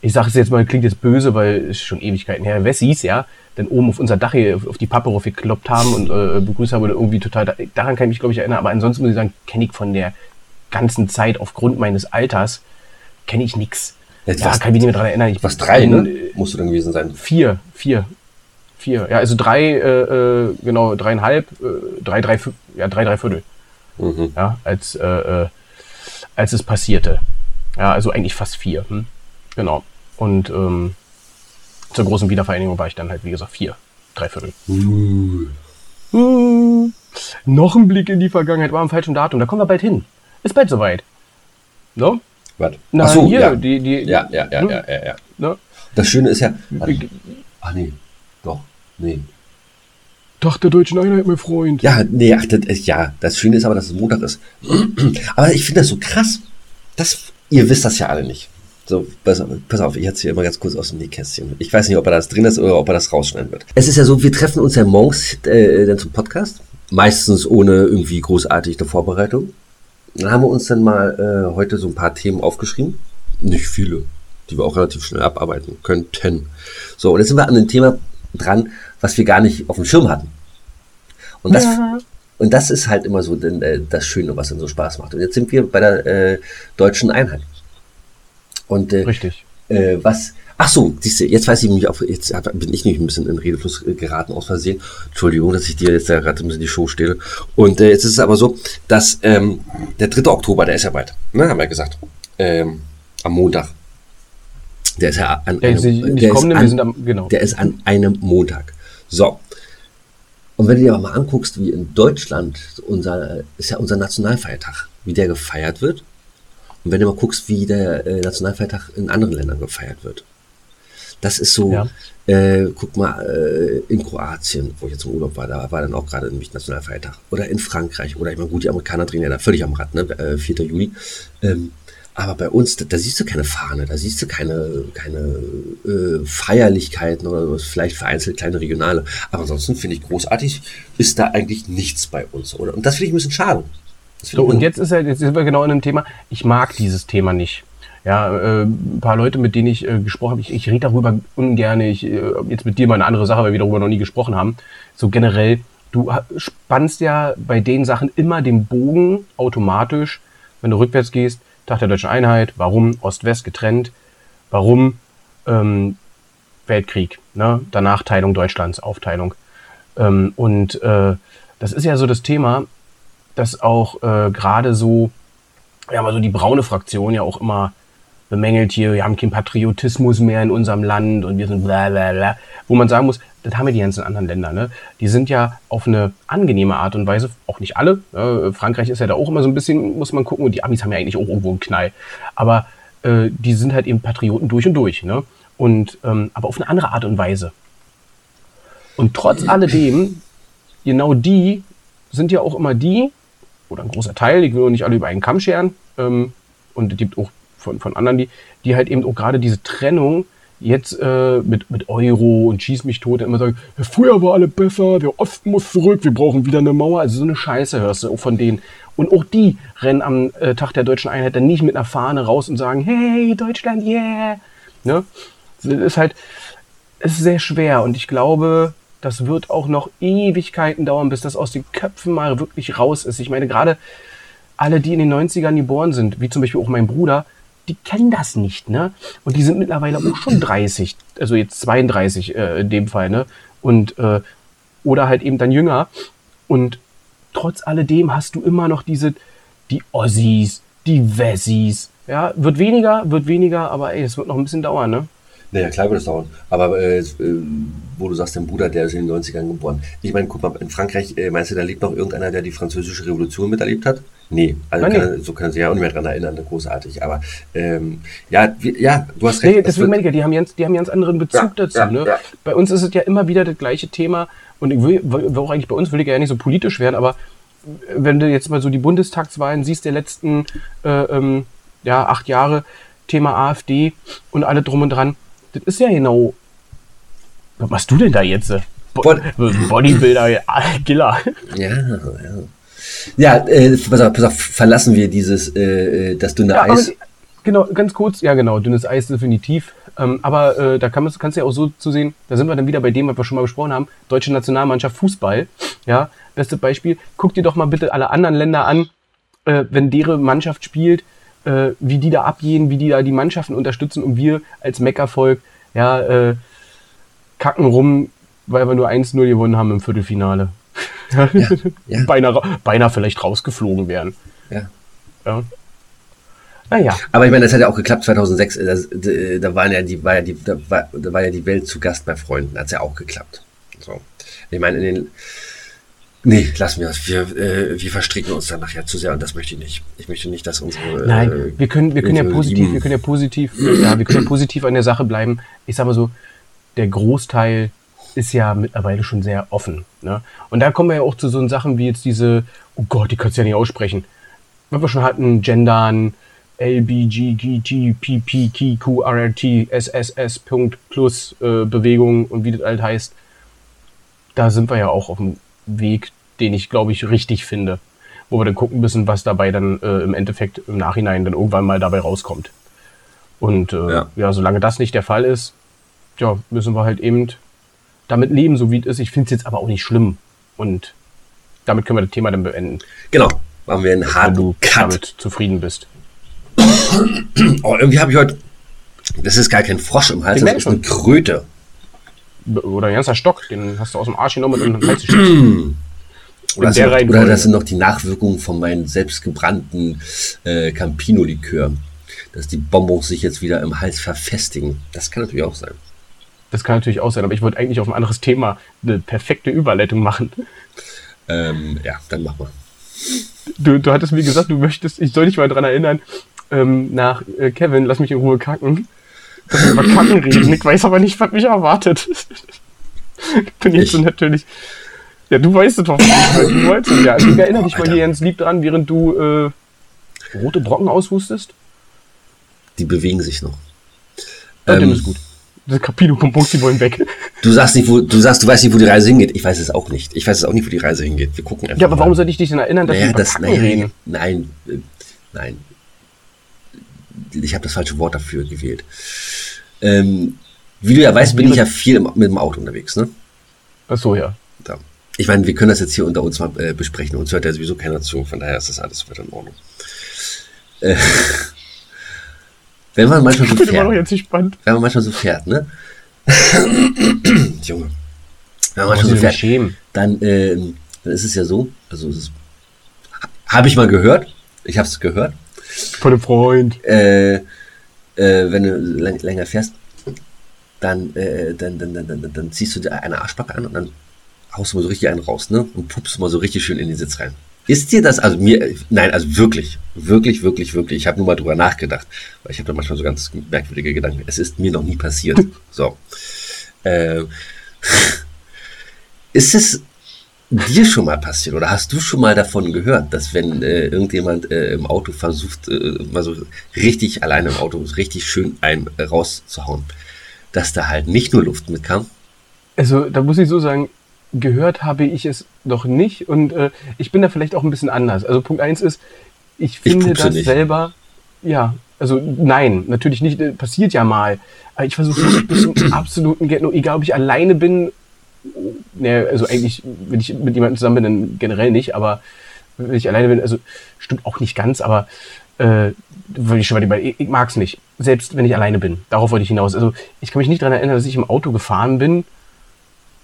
ich sage es jetzt mal, klingt jetzt böse, weil es schon Ewigkeiten her, Wessis, ja, dann oben auf unser Dach hier, auf die Pappe gekloppt haben und äh, begrüßt haben oder irgendwie total, daran kann ich mich, glaube ich, erinnern. Aber ansonsten muss ich sagen, kenne ich von der ganzen Zeit aufgrund meines Alters, kenne ich nix. Jetzt Ja, was- kann ich mich nicht mehr dran erinnern. Ich was drei, bin, ne? Musst du dann gewesen sein. Vier, vier, vier. Ja, also drei, äh, äh, genau, dreieinhalb, äh, drei, drei, ja, drei, drei Viertel. Mhm. Ja, als, äh, äh, als es passierte. Ja, also eigentlich fast vier. Hm? Genau. Und ähm, zur großen Wiedervereinigung war ich dann halt, wie gesagt, vier, drei Viertel. Uh. Hm, noch ein Blick in die Vergangenheit, war am falschen Datum. Da kommen wir bald hin. Ist bald soweit. No? Warte. Na, Ach so, hier, ja. die, die, ja, ja, ja, hm? ja, ja, ja. Ne? Das Schöne ist ja. Ich- Ach nee, doch, nee. Tag der deutschen Einheit, mein Freund. Ja, nee, ach, das, ist- ja, das Schöne ist aber, dass es Montag ist. Aber ich finde das so krass. Das, ihr wisst das ja alle nicht. So, pass, pass auf, ich erzähle immer ganz kurz aus dem Nähkästchen. Ich weiß nicht, ob er das drin ist oder ob er das rausschneiden wird. Es ist ja so, wir treffen uns ja morgens äh, dann zum Podcast. Meistens ohne irgendwie großartig eine Vorbereitung. Dann haben wir uns dann mal äh, heute so ein paar Themen aufgeschrieben. Nicht viele, die wir auch relativ schnell abarbeiten könnten. So, und jetzt sind wir an dem Thema dran, was wir gar nicht auf dem Schirm hatten. Und das, und das ist halt immer so denn, äh, das Schöne, was dann so Spaß macht. Und jetzt sind wir bei der äh, deutschen Einheit. Und äh, Richtig. äh, was. Ach so, siehst du, jetzt weiß ich mich auf, jetzt bin ich nämlich ein bisschen in Redefluss äh, geraten aus Versehen. Entschuldigung, dass ich dir jetzt da gerade ein bisschen die Show stehle. Und äh, jetzt ist es aber so, dass ähm, der 3. Oktober, der ist ja bald, ne, haben wir gesagt. Ähm, am Montag. Der ist ja an ist nicht der ist an, am, genau. der ist an einem Montag. So. Und wenn du dir aber mal anguckst, wie in Deutschland unser, ist ja unser Nationalfeiertag, wie der gefeiert wird. Und wenn du mal guckst, wie der äh, Nationalfeiertag in anderen Ländern gefeiert wird. Das ist so, Ja. äh, guck mal, äh, in Kroatien, wo ich jetzt im Urlaub war, da war dann auch gerade nämlich Nationalfeiertag. Oder in Frankreich, oder ich meine, gut, die Amerikaner drehen ja da völlig am Rad, ne? Äh, 4. Juli. Ähm, aber bei uns, da, da siehst du keine Fahne, da siehst du keine, keine äh, Feierlichkeiten oder vielleicht vereinzelt kleine regionale. Aber ansonsten finde ich großartig, ist da eigentlich nichts bei uns. Oder? Und das finde ich ein bisschen schade. So, und jetzt ist halt, jetzt sind wir genau in einem Thema, ich mag dieses Thema nicht. Ja, äh, ein paar Leute, mit denen ich äh, gesprochen habe, ich, ich rede darüber ungern, ich, äh, jetzt mit dir mal eine andere Sache, weil wir darüber noch nie gesprochen haben. So generell, du spannst ja bei den Sachen immer den Bogen automatisch, wenn du rückwärts gehst, Tag der Deutschen Einheit, warum Ost-West getrennt, warum ähm, Weltkrieg, ne? danach Teilung Deutschlands, Aufteilung. Ähm, und äh, das ist ja so das Thema, dass auch äh, gerade so, ja, mal so die braune Fraktion ja auch immer bemängelt hier, wir haben keinen Patriotismus mehr in unserem Land und wir sind bla bla bla. Wo man sagen muss, das haben ja die ganzen anderen Länder, ne? Die sind ja auf eine angenehme Art und Weise, auch nicht alle. Ne? Frankreich ist ja da auch immer so ein bisschen, muss man gucken, und die Amis haben ja eigentlich auch irgendwo einen Knall. Aber äh, die sind halt eben Patrioten durch und durch, ne? Und ähm, aber auf eine andere Art und Weise. Und trotz alledem, genau die sind ja auch immer die, oder ein großer Teil, ich will nicht alle über einen Kamm scheren, ähm, und es gibt auch von, von anderen, die, die halt eben auch gerade diese Trennung jetzt äh, mit, mit Euro und Schieß mich tot immer sagen, früher war alle besser, der Osten muss zurück, wir brauchen wieder eine Mauer. Also so eine Scheiße hörst du auch von denen. Und auch die rennen am äh, Tag der deutschen Einheit dann nicht mit einer Fahne raus und sagen, hey, Deutschland, yeah. Ne? Das ist halt, ist sehr schwer und ich glaube, das wird auch noch Ewigkeiten dauern, bis das aus den Köpfen mal wirklich raus ist. Ich meine, gerade alle, die in den 90ern geboren sind, wie zum Beispiel auch mein Bruder, die kennen das nicht, ne? Und die sind mittlerweile auch schon 30, also jetzt 32 äh, in dem Fall, ne? Und äh, oder halt eben dann jünger. Und trotz alledem hast du immer noch diese, die Ossis, die Wessis. Ja, wird weniger, wird weniger, aber ey, es wird noch ein bisschen dauern, ne? Naja, klar wird es dauern. Aber äh, äh, wo du sagst, dein Bruder, der ist in den 90ern geboren. Ich meine, guck mal, in Frankreich, äh, meinst du, da lebt noch irgendeiner, der die französische Revolution miterlebt hat? Nee, also Nein, kann, so können sie ja auch nicht mehr dran erinnern, großartig. Aber ähm, ja, wie, ja, du hast recht. Nee, es deswegen meine ich ja, die haben ganz, die haben ganz anderen Bezug Ja, dazu. ja, ne? ja. Bei uns ist es ja immer wieder das gleiche Thema und ich will, auch eigentlich bei uns will ich ja nicht so politisch werden, aber wenn du jetzt mal so die Bundestagswahlen siehst der letzten äh, ähm, ja, acht Jahre, Thema AfD und alle drum und dran, das ist ja genau. Was machst du denn da jetzt? Bo Bod- Bodybuilder, ja, Giller. Ja, ja. Ja, äh, pass auf, pass auf, verlassen wir dieses, äh, äh, das dünne Ja, Eis. genau, ganz kurz, ja genau, dünnes Eis definitiv. Ähm, aber äh, da kann man, kannst du ja auch so zu sehen, da sind wir dann wieder bei dem, was wir schon mal besprochen haben, deutsche Nationalmannschaft Fußball. Ja, beste Beispiel. Guck dir doch mal bitte alle anderen Länder an, äh, wenn deren Mannschaft spielt, äh, wie die da abgehen, wie die da die Mannschaften unterstützen und wir als Meckervolk, ja, äh, kacken rum, weil wir nur 1-0 gewonnen haben im Viertelfinale. Ja, ja. beinahe, beinahe vielleicht rausgeflogen wären. Ja. Ja. Naja. Aber ich meine, das hat ja auch geklappt 2006. äh, Das, d- da waren ja die, war ja die, da war, da war ja die Welt zu Gast bei Freunden. Hat ja auch geklappt. So. Ich meine, in den, nee, lassen wir das. Wir, äh, wir verstricken uns dann nachher zu sehr und das möchte ich nicht. Ich möchte nicht, dass unsere, Nein, äh, wir können, wir können ja positiv, lieben- wir können ja positiv, ja, wir können ja positiv an der Sache bleiben. Ich sag mal so, der Großteil ist ja mittlerweile schon sehr offen. Ne? Und da kommen wir ja auch zu so Sachen wie jetzt diese, oh Gott, die kannst du ja nicht aussprechen. Was wir schon hatten, Gendern, LBGGTPPQRT, SSS. Plus äh, Bewegung und wie das halt heißt. Da sind wir ja auch auf dem Weg, den ich, glaube ich, richtig finde. Wo wir dann gucken müssen, was dabei dann äh, im Endeffekt im Nachhinein dann irgendwann mal dabei rauskommt. Und äh, Ja. ja. solange das nicht der Fall ist, ja, müssen wir halt eben damit leben, so wie es ist. Ich finde es jetzt aber auch nicht schlimm. Und damit können wir das Thema dann beenden, Genau, machen wir einen wenn harten du Cut. damit zufrieden bist. Oh, irgendwie habe ich heute, das ist gar kein Frosch im Hals, das ist eine Kröte. Oder ein ganzer Stock, den hast du aus dem Arsch genommen und den Hals geschickt. Oder, das sind, oder das sind noch die Nachwirkungen von meinem selbstgebrannten äh, Campino-Likör. Dass die Bonbons sich jetzt wieder im Hals verfestigen. Das kann natürlich auch sein. Das kann natürlich auch sein, aber ich wollte eigentlich auf ein anderes Thema eine perfekte Überleitung machen. Ähm, ja, dann mach mal. Du, du hattest mir gesagt, du möchtest, ich soll dich mal dran erinnern, ähm, nach äh, Kevin, lass mich in Ruhe kacken. Dass wir über Kacken reden. Ich weiß aber nicht, was mich erwartet. Ich bin jetzt so Ich? natürlich. Ja, du weißt es weil du wolltest es ja. Also ich erinnere dich mal Alter. hier ganz lieb dran, während du äh, rote Brocken aushustest. Die bewegen sich noch. Ja, Ähm, dem ist gut. Das Capino-Bonbons, die wollen weg. Du sagst nicht, wo, du sagst, du weißt nicht, wo die Reise hingeht. Ich weiß es auch nicht. Ich weiß es auch nicht, wo die Reise hingeht. Wir gucken einfach. Ja, aber mal. warum soll ich dich denn erinnern, dass naja, wir über das, Kacken naja, reden? nein, äh, nein. Ich habe das falsche Wort dafür gewählt. Ähm, wie du ja weißt, bin ich ja viel im, mit dem Auto unterwegs, ne? Ach so, ja. Da. Ich meine, wir können das jetzt hier unter uns mal äh, besprechen. Uns hört ja sowieso keiner zu, von daher ist das alles wieder in Ordnung. Äh, wenn man manchmal so Ich bin immer noch fährt, jetzt gespannt. wenn man manchmal so fährt, ne? Junge. Wenn man manchmal so fährt, schämen. dann, ähm, dann ist es ja so, also es ist, habe ich mal gehört, ich habe es gehört, Von dem Freund. äh, äh, wenn du läng länger fährst, dann, äh, dann, dann, dann, dann, dann ziehst du dir eine Arschbacke an und dann haust du mal so richtig einen raus, ne? Und pupst mal so richtig schön in den Sitz rein. Ist dir das, also mir, nein, also wirklich, wirklich, wirklich, wirklich, ich habe nur mal drüber nachgedacht, weil ich habe da manchmal so ganz merkwürdige Gedanken. Es ist mir noch nie passiert. So. Äh, ist es dir schon mal passiert oder hast du schon mal davon gehört, dass wenn äh, irgendjemand äh, im Auto versucht, äh, mal so richtig alleine im Auto richtig schön ein äh, rauszuhauen, dass da halt nicht nur Luft mitkam? Also, da muss ich so sagen, gehört habe ich es noch nicht und äh, ich bin da vielleicht auch ein bisschen anders. Also Punkt eins ist, ich finde pupse das nicht. selber, ja, Also nein, natürlich nicht, äh, passiert ja mal. Aber ich versuche wirklich bis zum absoluten Get egal ob ich alleine bin, ne, also eigentlich, wenn ich mit jemandem zusammen bin, dann generell nicht, aber wenn ich alleine bin, also stimmt auch nicht ganz, aber äh, weil ich schon mal ich, ich mag es nicht. Selbst wenn ich alleine bin. Darauf wollte ich hinaus. Also ich kann mich nicht daran erinnern, dass ich im Auto gefahren bin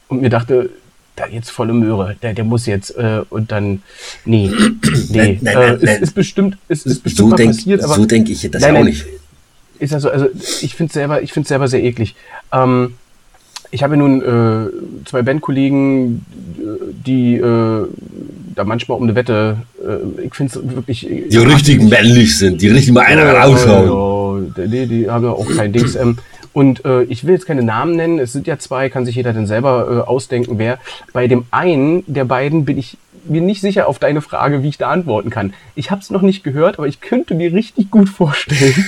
und mir dachte, da jetzt volle Möhre, der, der muss jetzt äh, und dann nee, nee, nein, nein, äh, nein, es ist bestimmt, es ist bestimmt so mal denk, passiert, aber so denke ich das nein, auch nicht. Ist also, also ich finde selber, ich finde selber sehr eklig. Ähm, ich habe nun äh, zwei Bandkollegen, die äh, da manchmal um eine Wette, äh, ich finde es wirklich. Die richtig männlich sind, die richtig mal einer raushauen. Nee, die haben ja auch kein Dings. Ähm, und äh, ich will jetzt keine Namen nennen, es sind ja zwei, kann sich jeder dann selber äh, ausdenken, wer. Bei dem einen der beiden bin ich mir nicht sicher auf deine Frage, wie ich da antworten kann. Ich habe es noch nicht gehört, aber ich könnte mir richtig gut vorstellen.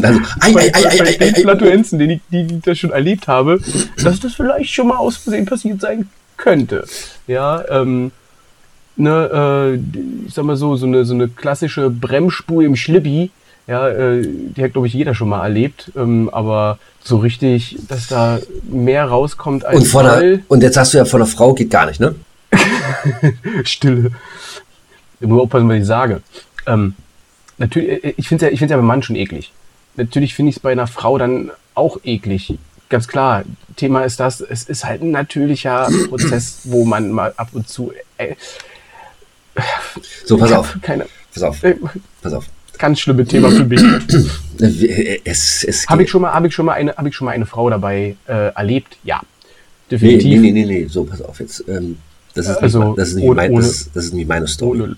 Dann, ei, ei, ei, ei, ei, ei, Flatuenzen, die, die, die ich da schon erlebt habe, dass das vielleicht schon mal aus Versehen passiert sein könnte. Ja, ähm, ne, äh, ich sag mal so, so eine, so eine klassische Bremsspur im Schlippi, ja, äh, die hat, glaube ich, jeder schon mal erlebt. Ähm, aber so richtig, dass da mehr rauskommt als und, von der, und jetzt hast du ja von der Frau geht gar nicht, ne? Stille. Ich muss aufpassen, was ich sage. Ähm, natürlich, äh, ich finde es ja, ja beim Mann schon eklig. Natürlich finde ich es bei einer Frau dann auch eklig. Ganz klar. Thema ist das, es ist halt ein natürlicher Prozess, wo man mal ab und zu. Äh, so, pass auf. Keine, pass auf. Äh, pass auf ganz schlimme Thema für mich. es, es habe ich schon mal, habe ich schon mal eine, habe ich schon mal eine Frau dabei äh, erlebt? Ja, definitiv. Nee, nee, nee, nee, so pass auf jetzt. Ähm, das ist also nicht, das ist nicht, ohne, mein, das, das, ist nicht meine Story. Ohne,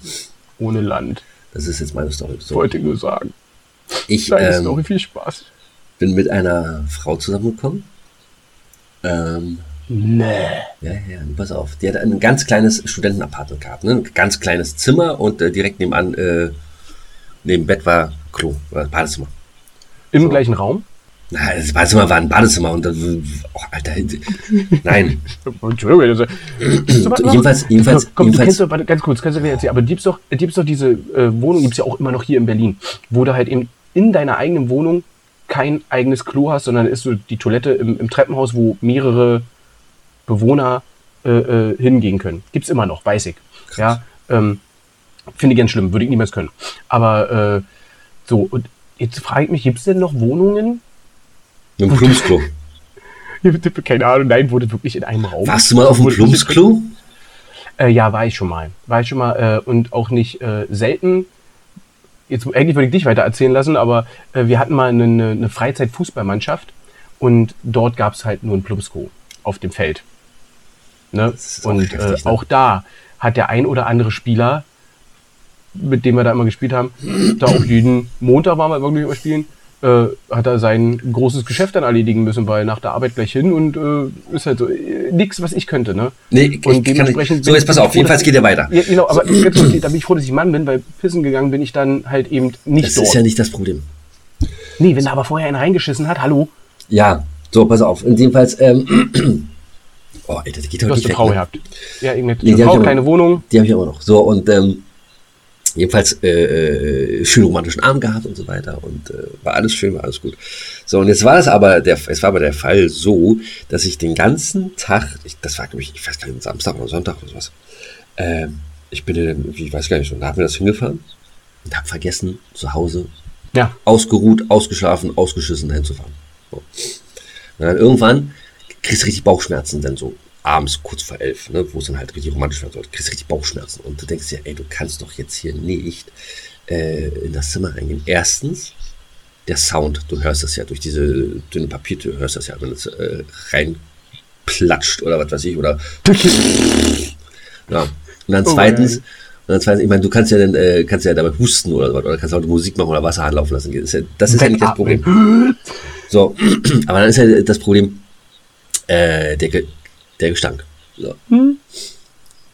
ohne, Land. Das ist jetzt meine Story. So. Wollte nur sagen. Ich Deine ähm, Story, viel Spaß. Bin mit einer Frau zusammengekommen. Ähm, Nee. Ja, ja, pass auf. Die hat ein ganz kleines Studentenapartment gehabt, ne? Ein ganz kleines Zimmer und äh, direkt nebenan äh, Neben Bett war Klo, war Badezimmer. Im so. gleichen Raum? Na, das Badezimmer war ein Badezimmer und oh, Alter, nein. Entschuldigung, jedenfalls, jedenfalls, komm, jedenfalls. Du kennst doch, ganz kurz, kannst du mir erzählen, aber gibt's doch, gibt's doch diese äh, Wohnung, gibt's ja auch immer noch hier in Berlin, wo du halt eben in deiner eigenen Wohnung kein eigenes Klo hast, sondern ist so die Toilette im, im Treppenhaus, wo mehrere Bewohner äh, äh, hingehen können. Gibt's immer noch, weiß ich. Krass. Ja, ähm, Finde ich ganz schlimm, würde ich niemals können. Aber äh, so, und jetzt frage ich mich, gibt es denn noch Wohnungen? Einem Plumpsklo. Keine Ahnung, nein, wurde wirklich in einem Raum. Warst du mal auf dem Plumpsklo? Äh, ja, war ich schon mal. War ich schon mal äh, und auch nicht äh, selten. Jetzt eigentlich würde ich dich weiter erzählen lassen, aber äh, wir hatten mal eine, eine Freizeitfußballmannschaft und dort gab es halt nur ein Plumpsklo auf dem Feld. Ne? Und heftig, äh, ne? auch da hat der ein oder andere Spieler mit dem wir da immer gespielt haben, da auch jeden Montag waren wir wirklich immer spielen, äh, hat er sein großes Geschäft dann erledigen müssen, weil nach der Arbeit gleich hin und äh, ist halt so äh, nichts, was ich könnte, ne? Nee, und dementsprechend. so, jetzt pass auf, jedenfalls geht er weiter. Ja, genau, aber so. da bin ich froh, dass ich Mann bin, weil pissen gegangen bin ich dann halt eben nicht das dort. Das ist ja nicht das Problem. Nee, wenn er aber vorher einen reingeschissen hat, hallo? Ja, so, pass auf. Und jedenfalls, ähm, oh, Alter, das geht heute nicht weg. Frau ne? gehabt. Ja, irgendeine nee, Frau, kleine Wohnung. Die habe ich aber noch. So, und ähm, jedenfalls äh, äh, schön romantischen Abend gehabt und so weiter und äh, war alles schön, war alles gut. So und jetzt war es aber der, es war aber der Fall so, dass ich den ganzen Tag, ich, das war glaube ich, ich weiß gar nicht, Samstag oder Sonntag oder sowas, äh, ich bin dann, ich weiß gar nicht, und da haben wir das hingefahren und habe vergessen zu Hause ja. ausgeruht, ausgeschlafen, ausgeschissen hinzufahren. So. Und dann irgendwann kriegst du richtig Bauchschmerzen, dann so abends kurz vor elf, ne, wo es dann halt richtig romantisch werden sollte, kriegst du richtig Bauchschmerzen. Und du denkst dir, ey, du kannst doch jetzt hier nicht äh, in das Zimmer reingehen. Erstens, der Sound, du hörst das ja durch diese dünne Papiertür, hörst das ja, wenn es äh, reinplatscht oder was weiß ich, oder. ja. Und dann oh zweitens, und dann zweitens, ich meine, du kannst ja dann, äh, kannst ja dabei husten oder was, oder kannst auch Musik machen oder Wasser anlaufen lassen. Das ist ja, das ist ja nicht das Problem. So, aber dann ist ja das Problem, äh, der, der Gestank. So. Hm.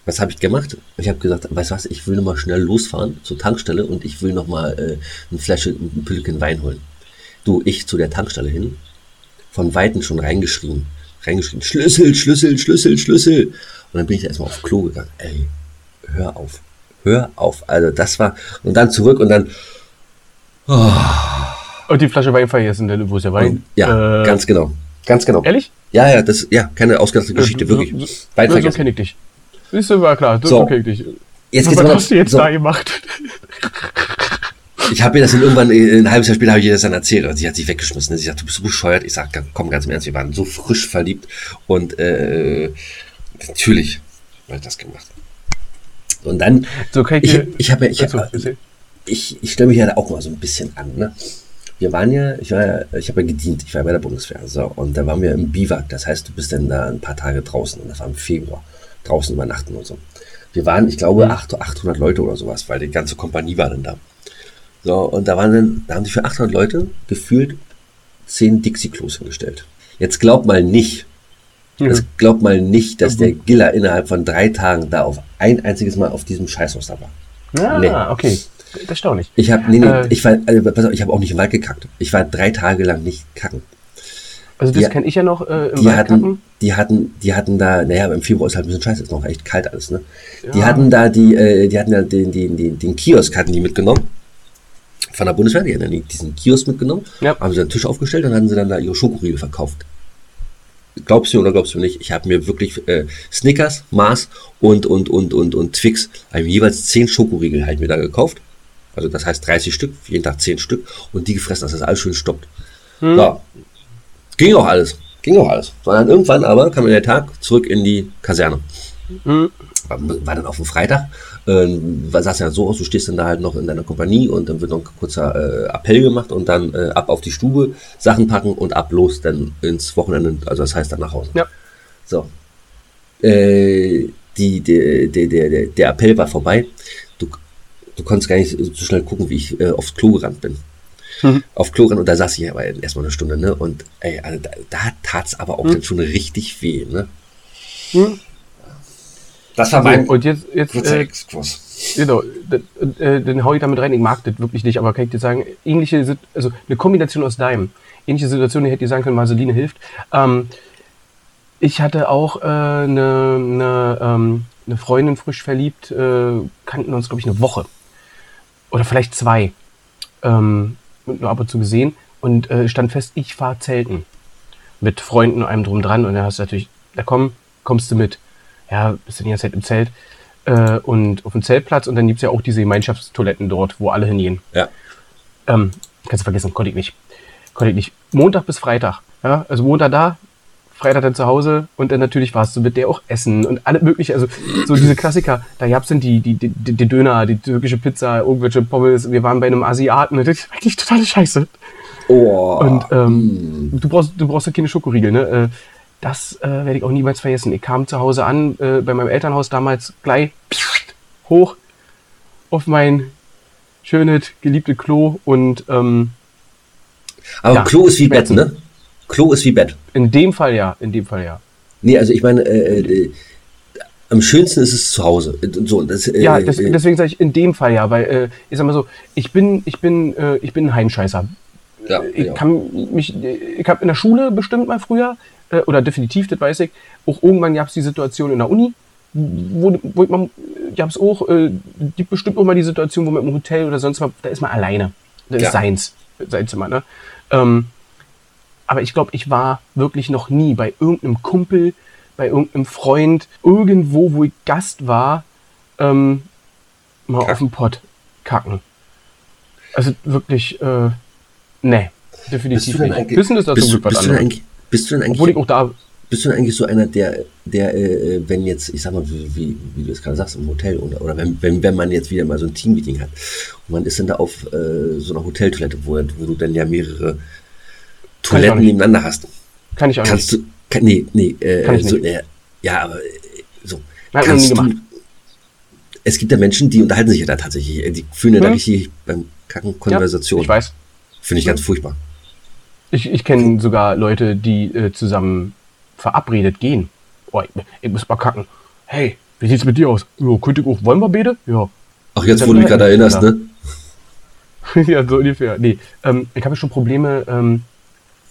Was habe ich gemacht? Ich habe gesagt, weißt du was, ich will nochmal schnell losfahren zur Tankstelle und ich will nochmal äh, eine Flasche, ein Pülken Wein holen. Du, ich zu der Tankstelle hin, von Weitem schon reingeschrien, reingeschrien, Schlüssel, Schlüssel, Schlüssel, Schlüssel. Und dann bin ich erstmal aufs Klo gegangen. Ey, hör auf, hör auf. Also das war, und dann zurück und dann, oh, Und die Flasche Wein vergessen, denn wo ist der Wein? Ja, Äh, ganz genau. Ganz genau. Ehrlich? Ja, ja, das ja keine ausgedachte Geschichte, Äh, wirklich. So, Weit so, so kenne ich dich. Siehst du, war klar, so, So. so kenne ich dich. Jetzt Was geht's aber hast du jetzt so, da gemacht? Ich habe mir das dann irgendwann, äh, ein halbes Jahr später habe ich ihr das dann erzählt und sie hat sich weggeschmissen. Sie sagt, du bist so bescheuert. Ich sag, komm, ganz im Ernst, wir waren so frisch verliebt und äh, natürlich habe ich das gemacht. Und dann, So ich ich, ich habe ja, ich, hab, ich, ich stelle mich ja da auch mal so ein bisschen an. Ne? Wir waren ja, ich war ja, ich habe ja gedient, ich war ja bei der Bundeswehr. So, und da waren wir im Biwak. Das heißt, du bist dann da ein paar Tage draußen und das war im Februar. Draußen übernachten und so. Wir waren, ich glaube, 800 800 Leute oder sowas, weil die ganze Kompanie war dann da. So, und da waren dann, da haben sich für 800 Leute gefühlt 10 Dixie-Klos hingestellt. Jetzt glaubt mal nicht, jetzt glaubt mal nicht, dass der Giller innerhalb von drei Tagen da auf ein einziges Mal auf diesem Scheißhaus da war. Ah, Nee. okay. Das nicht. Ich habe, nee, nee, Äh. ich war, also, pass auf, ich habe auch nicht im Wald gekackt. Ich war drei Tage lang nicht kacken. Also das Die- kenne ich ja noch äh, im Die Wald hatten, kacken. die hatten, die hatten da, naja, im Februar ist halt ein bisschen scheiße, ist noch echt kalt alles, ne? Die Ja. hatten da die, äh, die hatten ja den, den, den, den Kiosk hatten die mitgenommen. Von der Bundeswehr, die hatten die- diesen Kiosk mitgenommen, Ja. haben sie einen Tisch aufgestellt und hatten sie dann da ihre Schokoriegel verkauft. Glaubst du oder glaubst du nicht? Ich habe mir wirklich äh, Snickers, Mars und und und und und Twix, also jeweils 10 Schokoriegel halt mir da gekauft. Also das heißt 30 Stück, jeden Tag 10 Stück und die gefressen, dass das alles schön stoppt. Ja. Ging auch alles. Ging auch alles. Sondern irgendwann aber kam der Tag zurück in die Kaserne. Mhm. War war dann auf dem Freitag. War, sah es ja so aus, du stehst dann da halt noch in deiner Kompanie und dann wird noch ein kurzer äh, Appell gemacht und dann äh, ab auf die Stube, Sachen packen und ab los dann ins Wochenende, also das heißt dann nach Hause. Ja. So. Äh, die, der, der, der- der Appell war vorbei. Du, konntest gar nicht so schnell gucken, wie ich äh, aufs Klo gerannt bin. Mhm. Auf Klo rennen und da saß ich aber erstmal eine Stunde, ne? Und ey, also da, da tat's aber auch Mhm. dann schon richtig weh, ne? Mhm. Das war mein und jetzt, jetzt kurzer äh, Exkurs. Genau, äh, den hau ich damit rein. Ich mag das wirklich nicht, aber kann ich dir sagen, ähnliche, also eine Kombination aus deinem. Ähnliche Situation, die hätte ich sagen können, Marceline hilft. Ähm, ich hatte auch äh, eine, eine, ähm, eine Freundin frisch verliebt, äh, kannten uns, glaube ich, eine Woche. Oder vielleicht zwei. Ähm, nur ab und zu gesehen. Und äh, stand fest, ich fahre Zelten. Mit Freunden und allem drum dran. Und dann hast du natürlich, da komm, kommst du mit. Ja, bist du die ganze Zeit im Zelt äh, und auf dem Zeltplatz und dann gibt's ja auch diese Gemeinschaftstoiletten dort, wo alle hingehen. Ja. Ähm, kannst du vergessen, konnte ich nicht. Konnte ich nicht. Montag bis Freitag. Ja, also Montag da, Freitag dann zu Hause und dann natürlich warst du mit der auch essen und alles mögliche. Also so diese Klassiker. Da gab's dann die, die, die, die Döner, die türkische Pizza, irgendwelche Pommes. Wir waren bei einem Asiaten. Das ist eigentlich totale Scheiße. Oh. Und mm. ähm, du brauchst, du brauchst ja keine Schokoriegel, ne? Äh, Das äh, werde ich auch niemals vergessen. Ich kam zu Hause an, äh, bei meinem Elternhaus damals gleich hoch auf mein schönes, geliebtes Klo und ähm, Aber ja, Klo ist wie Bett, ne? Klo ist wie Bett. in dem Fall ja, in dem Fall ja. Nee, also ich meine, äh, äh, am schönsten ist es zu Hause. Äh, So, das, äh, Ja, das, äh, deswegen sage ich in dem Fall ja, weil äh, ich sag mal so, ich bin, ich bin, äh, ich bin ein Heimscheißer. ja, Ich ja. kann mich, ich habe in der Schule bestimmt mal früher, äh, oder definitiv, das weiß ich, auch irgendwann gab es die Situation in der Uni, wo, wo ich mal, gab es auch, äh, gibt bestimmt auch mal die Situation, wo man im Hotel oder sonst was, da ist man alleine. Das Ja. ist seins, sein Zimmer, ne? Ähm, aber ich glaube, ich war wirklich noch nie bei irgendeinem Kumpel, bei irgendeinem Freund, irgendwo, wo ich Gast war, ähm, mal Kacken. auf den Pott kacken. Also wirklich, äh, nee, definitiv nicht. eigentlich, Wissen ist das bist, du- bist, du denn eigentlich, bist du denn Obwohl ich eigentlich, auch da, bist du denn eigentlich so einer, der, der, äh, wenn jetzt, ich sag mal, wie, wie, wie du es gerade sagst, im Hotel oder, oder wenn, wenn, wenn man jetzt wieder mal so ein Teammeeting hat und man ist dann da auf äh, so einer Hoteltoilette, wo, wo du dann ja mehrere Toiletten nebeneinander hast. kann ich auch Kannst nicht. du, kann, nee, nee, äh, Kann ich so, nicht. äh, ja, aber äh, so. Nein, kannst du, es gibt ja Menschen, die unterhalten sich ja da tatsächlich, die führen ja da Hm. richtig beim Kacken Ja, Konversation. ich weiß. Finde ich ganz furchtbar. Ich, ich kenne sogar Leute, die äh, zusammen verabredet gehen. Oh, ich, ich muss mal kacken. Hey, wie sieht's mit dir aus? Ja, könnte ich auch, wollen wir beide? Ja. Ach, jetzt, wo du mich gerade erinnerst, da. ne? ja, so ungefähr. Nee, ähm, ich habe schon Probleme, ähm,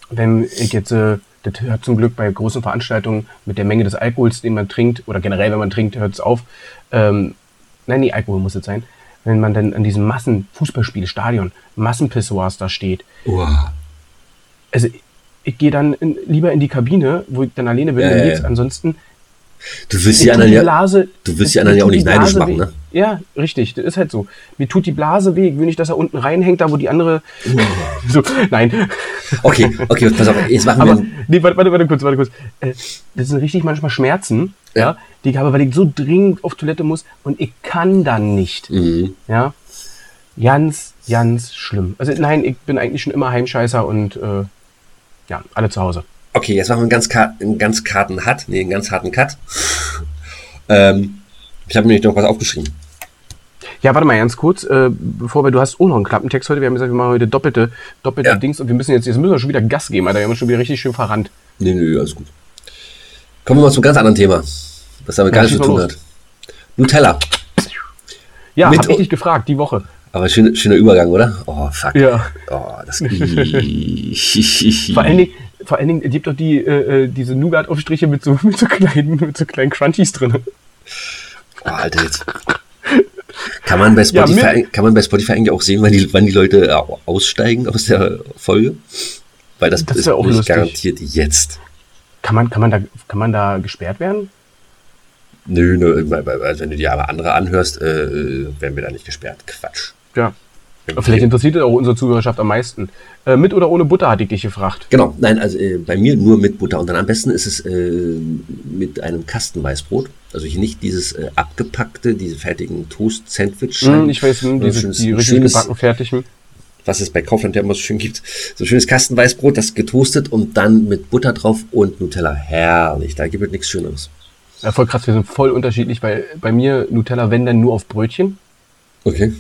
wenn ich jetzt, äh, das hört zum Glück bei großen Veranstaltungen mit der Menge des Alkohols, den man trinkt, oder generell, wenn man trinkt, hört es auf. Ähm, nein, nee, Alkohol muss es sein. wenn man dann an diesem Massen-Fußballspielstadion, Massenpissoirs da steht. Uah. Also ich, ich gehe dann in, lieber in die Kabine, wo ich dann alleine bin, Ja, dann ja, ja. Ansonsten Du willst die anderen Blase, du willst die anderen ja auch nicht neidisch machen, ne? Ja, richtig, das ist halt so. Mir tut die Blase weh, ich will nicht, dass er unten reinhängt, da wo die andere. so, nein. Okay, okay, pass auf, jetzt machen Aber, wir. nee, warte, warte, warte kurz, warte kurz. Äh, das sind richtig manchmal Schmerzen, Ja. ja. die ich habe, weil ich so dringend auf Toilette muss und ich kann dann nicht. Mhm. Ja. Ganz, ganz schlimm. Also nein, ich bin eigentlich schon immer Heimscheißer und äh, ja, alle zu Hause. Okay, jetzt machen wir einen ganz, einen ganz harten Cut. Nee, einen ganz harten Cut. ähm, ich habe mir nämlich noch was aufgeschrieben. Ja, warte mal ganz kurz, äh, bevor wir, du hast auch noch einen Klappentext heute, wir haben gesagt, wir machen heute doppelte, doppelte Ja. Dings und wir müssen jetzt, jetzt müssen wir schon wieder Gas geben, Alter, wir haben uns schon wieder richtig schön verrannt. Nee, nee, alles gut. Kommen wir mal zum ganz anderen Thema, was damit Ja, gar nichts zu tun los. hat. Nutella. Ja, Mit- hab ich dich gefragt, die Woche. Aber schön, schöner Übergang, oder? Oh, fuck. Ja. Oh, das Vor allen Dingen, vor allen Dingen, es gibt doch die, äh, äh, diese Nougat-Aufstriche mit so, mit so kleinen, mit so kleinen Crunchies drin. Oh, Alter, jetzt. Kann man, bei Ja, Spotify, mit- kann man bei Spotify eigentlich auch sehen, wann die, wann die Leute äh, aussteigen aus der Folge? Weil das, Das ist wär auch garantiert jetzt. Kann man, kann man da, kann man da gesperrt werden? Nö, nö, also wenn du dir aber andere anhörst, äh, werden wir da nicht gesperrt. Quatsch. Ja. Vielleicht interessiert es auch unsere Zuhörerschaft am meisten. Äh, mit oder ohne Butter hatte ich dich gefragt. Genau, nein, also äh, bei mir nur mit Butter. Und dann am besten ist es äh, mit einem Kastenweißbrot. Also hier nicht dieses äh, abgepackte, diese fertigen Toast-Sandwich. Hm, ich weiß, hm, sondern diese, schönes- die richtig schönes- gebacken fertigen. was es bei Kaufland ja immer so schön gibt. So ein schönes Kastenweißbrot, das getoastet und dann mit Butter drauf und Nutella. Herrlich, da gibt es nichts Schöneres. Ja, voll krass, wir sind voll unterschiedlich, weil bei mir Nutella, wenn dann nur auf Brötchen Okay.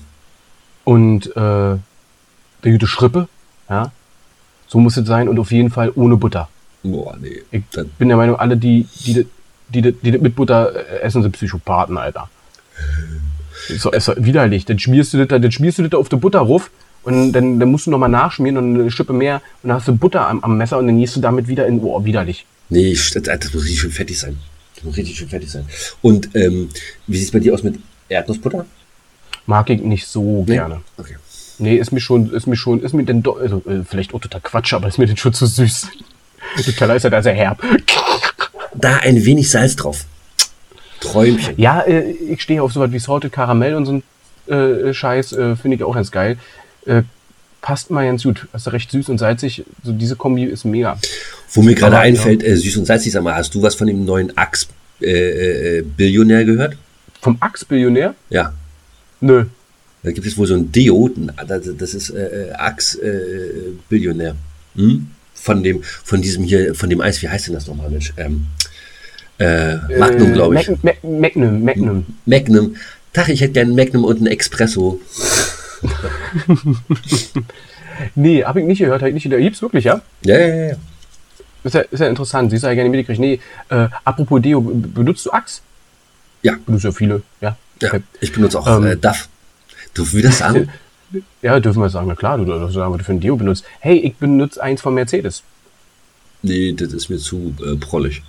Und äh, der gute Schrippe, ja. So muss es sein und auf jeden Fall ohne Butter. Boah, nee. Ich Dann, bin der Meinung, alle, die, die, die, die, die, mit Butter äh, essen, sind Psychopathen, Alter. So, ist doch widerlich. Dann schmierst du das, da- dann schmierst du das da auf die Butter ruf und dann, dann musst du nochmal nachschmieren und eine Schippe mehr und dann hast du Butter am, am Messer und dann gehst du damit wieder in, oh, widerlich. nee, das, das muss richtig schön fettig sein. Das muss richtig schön fettig sein. Und ähm, wie sieht es bei dir aus mit Erdnussbutter? Mag ich nicht so Nee? gerne. Okay. Nee, ist mir schon, ist mir schon, ist mir denn doch, also äh, vielleicht auch total Quatsch, aber ist mir denn schon zu süß. Nutella ist ja da sehr herb. Da ein wenig Salz drauf. Träumchen. Ja, äh, ich stehe auf sowas wie Salted Karamell und so ein äh, Scheiß, äh, finde ich auch ganz geil. Äh, passt mal ganz gut. Das ist recht süß und salzig. So diese Kombi ist mega. Wo mir gerade einfällt, äh, süß und salzig, sag mal, hast du was von dem neuen Axe äh, äh, Billionär gehört? Vom Axe-Billionär? Ja. Nö. Da gibt es wohl so ein Deo, ein- das ist äh, äh, Axe äh, Billionär. Hm? Von dem, von diesem hier, von dem Eis, wie heißt denn das nochmal, Mensch? Ähm, äh, Magnum, Äh, glaube ich. Mag- Mag- Magnum, Magnum. Magnum. Tag, ich hätte gern einen Magnum und einen Espresso. Nee, habe ich nicht gehört, habe ich nicht gehört. Gibt's wirklich, ja? Ja, ja, ja. Ist ja, ist ja interessant. Siehst du ja gerne mitgekriegt. Nee, äh, apropos Deo, benutzt du Axe? Ja. Benutzt ja viele, ja. Ja. Okay. Ich benutze auch Ähm, äh, DAF. Du wie das sagen? Ja, dürfen wir sagen, na klar, du darfst sagen, was du für ein Deo benutzt. Hey, ich benutze eins von Mercedes. Nee, das ist mir zu äh, prollig.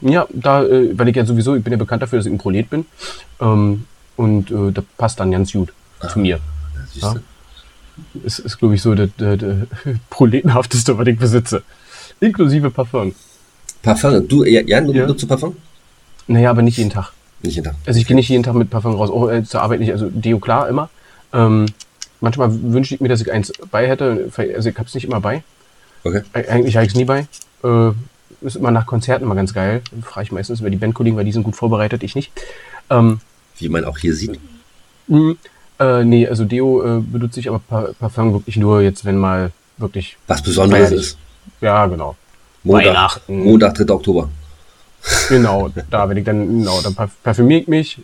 Ja, da, äh, weil ich ja sowieso, ich bin ja bekannt dafür, dass ich ein Prolet bin. Ähm, und äh, das passt dann ganz gut zu mir. Ja, du? Ja. Ist, glaube ich, so das, das, das proletenhafteste, was ich besitze. Inklusive Parfum. Parfum. Du, ja, ja, Ja. nutzt du Parfum? Naja, aber nicht jeden Tag. Nicht jeden Tag. Also ich gehe nicht jeden Tag mit Parfum raus, auch äh, zur Arbeit nicht. Also Deo klar, immer. Ähm, manchmal wünsche ich mir, dass ich eins bei hätte. Also ich habe es nicht immer bei. Okay. Eig- Eigentlich habe ich es nie bei. Äh, ist immer nach Konzerten immer ganz geil. Frage ich meistens über die Bandkollegen, weil die sind gut vorbereitet, ich nicht. Ähm, Wie man auch hier sieht. mh, äh, nee, also Deo äh, benutze ich aber Pa- Parfum wirklich nur jetzt, wenn mal wirklich. Was Besonderes ist. Ja, genau. Montag, Weihnachten. Montag, 3. Oktober. Genau, da wenn ich dann, genau, dann parf- parfümiere ich mich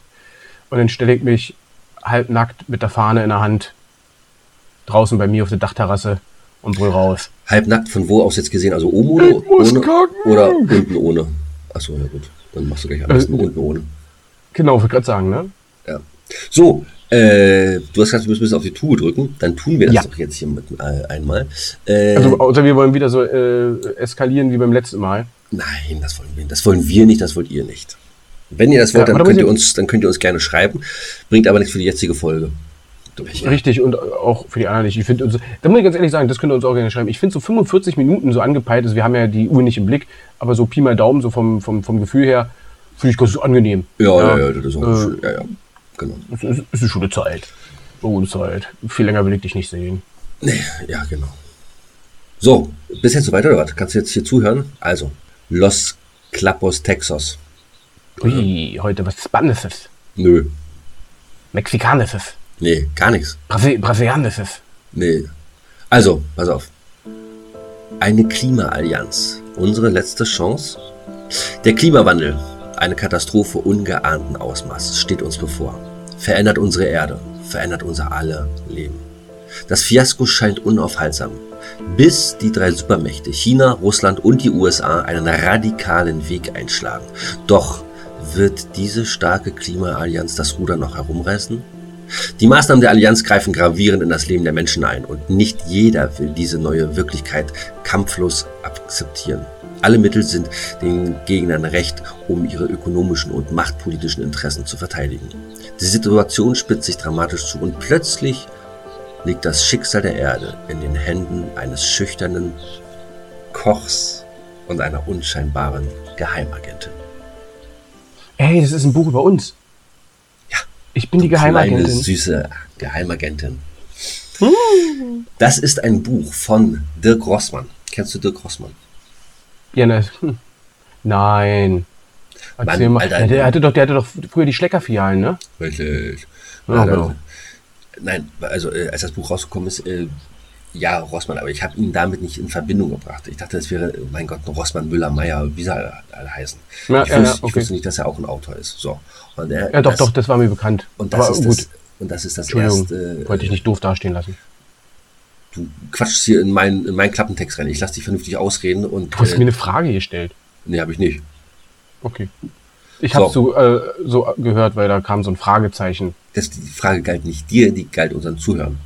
und dann stelle ich mich halbnackt mit der Fahne in der Hand draußen bei mir auf der Dachterrasse und brüll raus. Halbnackt von wo aus jetzt gesehen? Also oben ohne, Ich ohne oder unten ohne? Achso, ja gut. Dann machst du gleich am besten Äh, unten ohne. Genau, wollte gerade sagen, ne? Ja. So, äh, du hast gesagt, wir müssen ein bisschen auf die Tube drücken. Dann tun wir das Ja. doch jetzt hier mit, äh, einmal. Äh, Also, außer wir wollen wieder so äh, eskalieren wie beim letzten Mal. Nein, das wollen wir. Das wollen wir nicht, das wollt ihr nicht. Wenn ihr das wollt, Ja, dann könnt ihr uns, dann könnt ihr uns gerne schreiben. Bringt aber nichts für die jetzige Folge. Richtig, und auch für die anderen nicht. Ich finde, da muss ich ganz ehrlich sagen, das könnt ihr uns auch gerne schreiben. Ich finde so 45 Minuten so angepeilt, also wir haben ja die Uhr nicht im Blick, aber so Pi mal Daumen, so vom, vom, vom Gefühl her, finde ich ganz angenehm. Ja, ja, ja, das ist auch äh, schön. Ja, ja, genau. Es ist, ist eine Zeit. So eine Zeit. Viel länger will ich dich nicht sehen. Nee, ja, genau. So, bis jetzt so weiter oder was? Kannst du jetzt hier zuhören? Also, Los Clapos Texas. Ui, heute was Spanisches, Nö, Mexikanisches, nee, gar nichts. Brasi Brasilianisches. Nee. Also, pass auf. Eine Klimaallianz. Unsere letzte Chance. Der Klimawandel, eine Katastrophe ungeahnten Ausmaßes, steht uns bevor. Verändert unsere Erde, verändert unser aller Leben. Das Fiasko scheint unaufhaltsam, bis die drei Supermächte China, Russland und die USA einen radikalen Weg einschlagen. Doch wird diese starke Klimaallianz das Ruder noch herumreißen? Die Maßnahmen der Allianz greifen gravierend in das Leben der Menschen ein und nicht jeder will diese neue Wirklichkeit kampflos akzeptieren. Alle Mittel sind den Gegnern recht, um ihre ökonomischen und machtpolitischen Interessen zu verteidigen. Die Situation spitzt sich dramatisch zu und plötzlich liegt das Schicksal der Erde in den Händen eines schüchternen Kochs und einer unscheinbaren Geheimagentin. Ey, das ist ein Buch über uns. Ja, Ich bin die Geheimagentin. süße Geheimagentin. Das ist ein Buch von Dirk Rossmann. Kennst du Dirk Rossmann? Ja, ne. Hm. Nein. Mann. Alter, der, hatte doch, der hatte doch früher die Schleckerfilialen, ne? Richtig. Ja, Also, genau. Nein, also äh, als das Buch rausgekommen ist, äh, ja, Rossmann, aber ich habe ihn damit nicht in Verbindung gebracht. Ich dachte, es wäre, mein Gott, ein Rossmann, Müller, Meyer, wie sie alle, alle heißen. Ja, ich, ja, wusste, ja, ich okay. wusste nicht, dass er auch ein Autor ist. So. Und er, Ja, doch, das, doch, das war mir bekannt. Und das, Aber ist gut, das, und das ist das Entschuldigung, erste. wollte ich äh, nicht doof dastehen lassen. Du quatschst hier in meinen, in meinen Klappentext rein. Ich lasse dich vernünftig ausreden und. Du hast äh, mir eine Frage gestellt. nee, habe ich nicht. Okay. Ich So. habe so, äh, so gehört, weil da kam so ein Fragezeichen. Das, die Frage galt nicht dir, die galt unseren Zuhörern.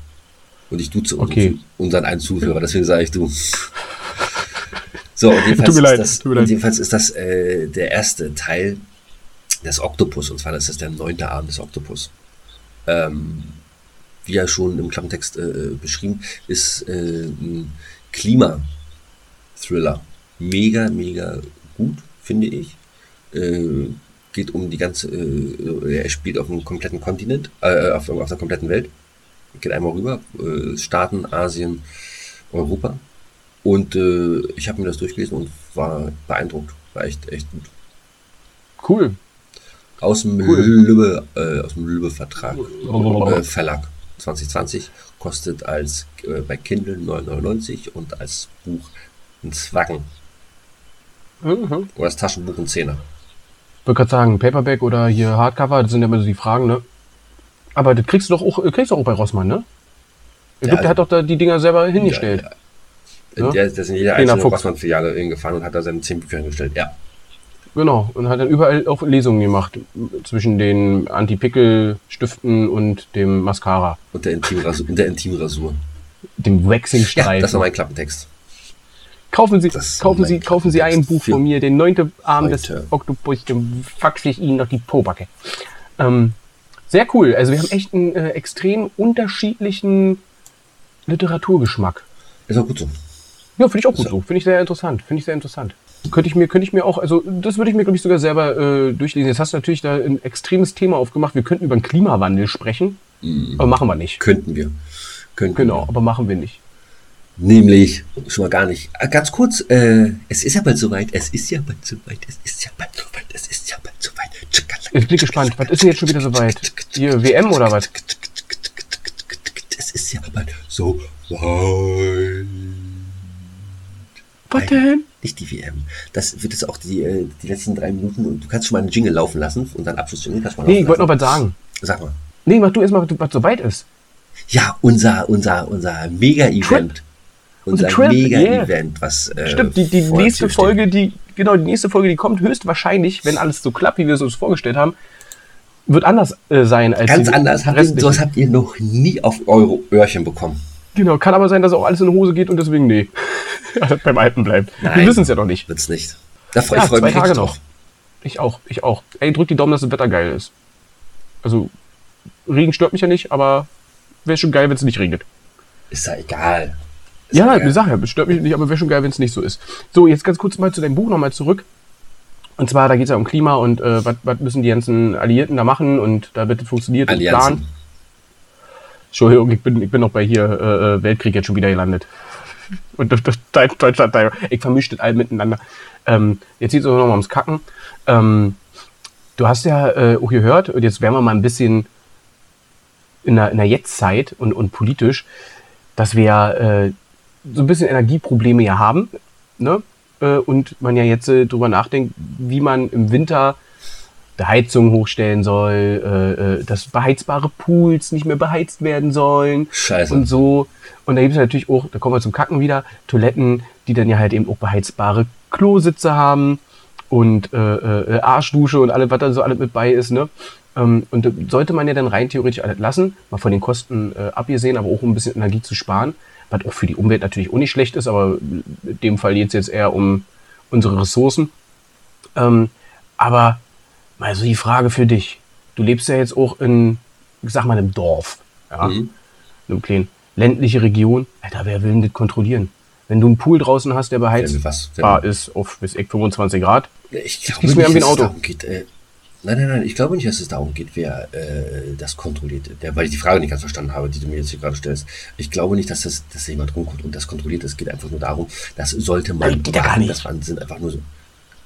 Und ich duze unseren, Okay. Zu- unseren einen Zuhörer, deswegen sage ich du. So, und jedenfalls, Tut mir leid, ist, das, tut mir leid. und jedenfalls ist das äh, der erste Teil des Oktopus, und zwar das ist der neunte Arm des Oktopus. Ähm, wie ja schon im Klappentext äh, beschrieben, ist äh, ein Klimathriller. Mega, mega gut, finde ich. Äh, geht um die ganze, äh, er spielt auf einem kompletten Kontinent, äh, auf, auf der kompletten Welt. Geht einmal rüber, äh, Staaten, Asien, Europa. Und äh, ich habe mir das durchgelesen und war beeindruckt. War echt, echt gut. Cool. Aus dem Cool. Lübbe, äh, aus dem Lübbe-Vertrag. Blablabla. Äh, Verlag 2020 kostet als äh, bei Kindle 9,99 und als Buch ein Zwacken Mhm. oder das Taschenbuch ein Zehner. Wollte gerade sagen, Paperback oder hier Hardcover, das sind ja immer so die Fragen, ne? Aber das kriegst du doch auch, äh, kriegst du auch bei Rossmann, ne? Ich Ja, glaube, der hat doch da die Dinger selber hingestellt. Ja, Ja? Der, der ist in jeder Lena einzelne Fuchs. Rossmann-Filiale hingefahren und hat da seine zehn Bücher hingestellt. Ja. Genau. Und hat dann überall auch Lesungen gemacht. Zwischen den Anti-Pickel-Stiften und dem Mascara. Und der Intimrasur. Und der Intimrasur. Dem Ja, Waxing-Streifen. das war mein Klappentext. Kaufen Sie, Das kaufen Sie, kaufen Sie ein Buch von mir, den neunten Arm des. Oktopus, dem faxe ich Ihnen noch die Pobacke. Ähm, sehr cool. Also wir haben echt einen äh, extrem unterschiedlichen Literaturgeschmack. Ist auch gut so. Ja, finde ich auch gut so. Finde ich sehr interessant. Finde ich sehr interessant. Könnte ich mir, könnte ich mir auch, also das würde ich mir, glaube ich, sogar selber äh, durchlesen. Jetzt hast du natürlich da ein extremes Thema aufgemacht. Wir könnten über den Klimawandel sprechen, aber machen wir nicht. Könnten wir. Könnten Genau, wir. aber machen wir nicht. Nämlich, schon mal gar nicht. Ah, Ganz kurz, äh, es ist ja bald soweit, es ist ja bald soweit, es ist ja bald soweit, es ist ja bald soweit. Ich bin gespannt. Was ist denn jetzt schon wieder soweit? Hier, WM oder was? Es ist ja bald so weit. Was denn? Nicht die WM. Das wird jetzt auch die, äh, die letzten drei Minuten und du kannst schon mal einen Jingle laufen lassen und dann Abschlussjingle kannst du mal Nee, ich wollte noch was sagen. Sag mal. Nee, mach du erstmal, was, was soweit ist. Ja, unser, unser, unser Mega-Event. Unser Mega-Event, was. Äh, Stimmt, die, die nächste Tür steht. Folge, die, genau, die nächste Folge, die kommt höchstwahrscheinlich, wenn alles so klappt, wie wir es uns vorgestellt haben, wird anders äh, sein als Ganz anders. Habt ihr, sowas habt ihr noch nie auf eure Öhrchen bekommen. Genau, kann aber sein, dass auch alles in die Hose geht und deswegen nee. Also beim Alten bleibt. Wir Nein. wissen es ja noch nicht. Wird's nicht. Da freu, Ja, ich freue zwei mich Tage noch. drauf. Ich auch, ich auch. Ey, drück die Daumen, dass das Wetter geil ist. Also, Regen stört mich ja nicht, aber wäre schon geil, wenn es nicht regnet. Ist ja egal. Ja, egal. eine Sache, stört mich nicht, aber wäre schon geil, wenn es nicht so ist. So, jetzt ganz kurz mal zu deinem Buch nochmal zurück. Und zwar, da geht es ja um Klima und äh, was müssen die ganzen Alliierten da machen und da wird es funktioniert und Allianzen. planen. Entschuldigung, ich bin, ich bin noch bei hier äh, äh, Weltkrieg jetzt schon wieder gelandet. Und das, das, Deu- Deutschland, ich vermische das all miteinander. Ähm, jetzt geht es noch mal ums Kacken. Ähm, du hast ja äh, auch gehört, und jetzt werden wir mal ein bisschen in der, in der Jetztzeit und, und politisch, dass wir äh, so ein bisschen Energieprobleme ja haben. Ne? Äh, und man ja jetzt äh, drüber nachdenkt, wie man im Winter die Heizung hochstellen soll, äh, äh, dass beheizbare Pools nicht mehr beheizt werden sollen Scheiße. und so. Und da gibt es natürlich auch, da kommen wir zum Kacken wieder, Toiletten, die dann ja halt eben auch beheizbare Klositze haben und äh, äh, Arschdusche und alles, was da so alles mit bei ist. Ne? Ähm, und da sollte man ja dann rein theoretisch alles lassen, mal von den Kosten äh, abgesehen, aber auch um ein bisschen Energie zu sparen, was auch für die Umwelt natürlich auch nicht schlecht ist, aber in dem Fall geht es jetzt eher um unsere Ressourcen. Ähm, aber mal so die Frage für dich. Du lebst ja jetzt auch in, ich sag mal, einem Dorf. Ja? Mhm. einem kleinen ländliche Region, Alter, wer will denn das kontrollieren? Wenn du einen Pool draußen hast, der beheizbar ist auf bis ich 25 Grad, Ich glaube nicht, mir irgendwie ein Auto. geht. Äh, nein, nein, nein, ich glaube nicht, dass es darum geht, wer äh, das kontrolliert. Der, weil ich die Frage nicht ganz verstanden habe, die du mir jetzt hier gerade stellst. Ich glaube nicht, dass das dass da jemand rumkommt und das kontrolliert. Es geht einfach nur darum, das sollte man Nein, geht ja gar machen. nicht. Das waren, sind einfach nur so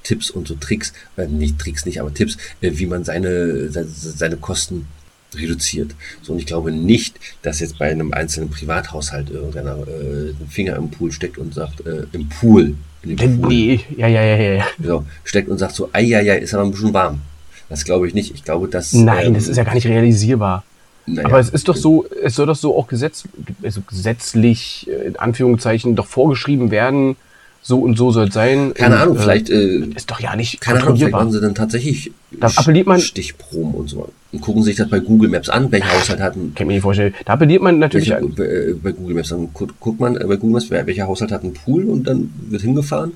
Tipps und so Tricks, äh, nicht Tricks nicht, aber Tipps, äh, wie man seine, seine, seine Kosten reduziert. So, und ich glaube nicht, dass jetzt bei einem einzelnen Privathaushalt irgendeiner äh, den Finger im Pool steckt und sagt, äh, im Pool, in dem Pool, nee, ja, ja, ja, ja, ja. so, steckt und sagt so, ei, ei, ist aber ein bisschen warm. Das glaube ich nicht. Ich glaube, dass. Nein, ähm, das ist ja gar nicht realisierbar. naja, Aber es ist doch so, es soll doch so auch gesetz, also gesetzlich, äh, in Anführungszeichen, doch vorgeschrieben werden, so und so soll es sein. Keine und, Ahnung, äh, vielleicht, äh, Ist doch ja nicht keine Ahnung, vielleicht machen sie dann tatsächlich Da appelliert man- Stichproben und so. Und gucken sich das bei Google Maps an, welcher Haushalt hat ein. Kann ich mir nicht vorstellen. Da appelliert man natürlich Welche, an. äh, bei Google Maps, dann gu- guckt man äh, bei Google Maps, welcher Haushalt hat einen Pool und dann wird hingefahren,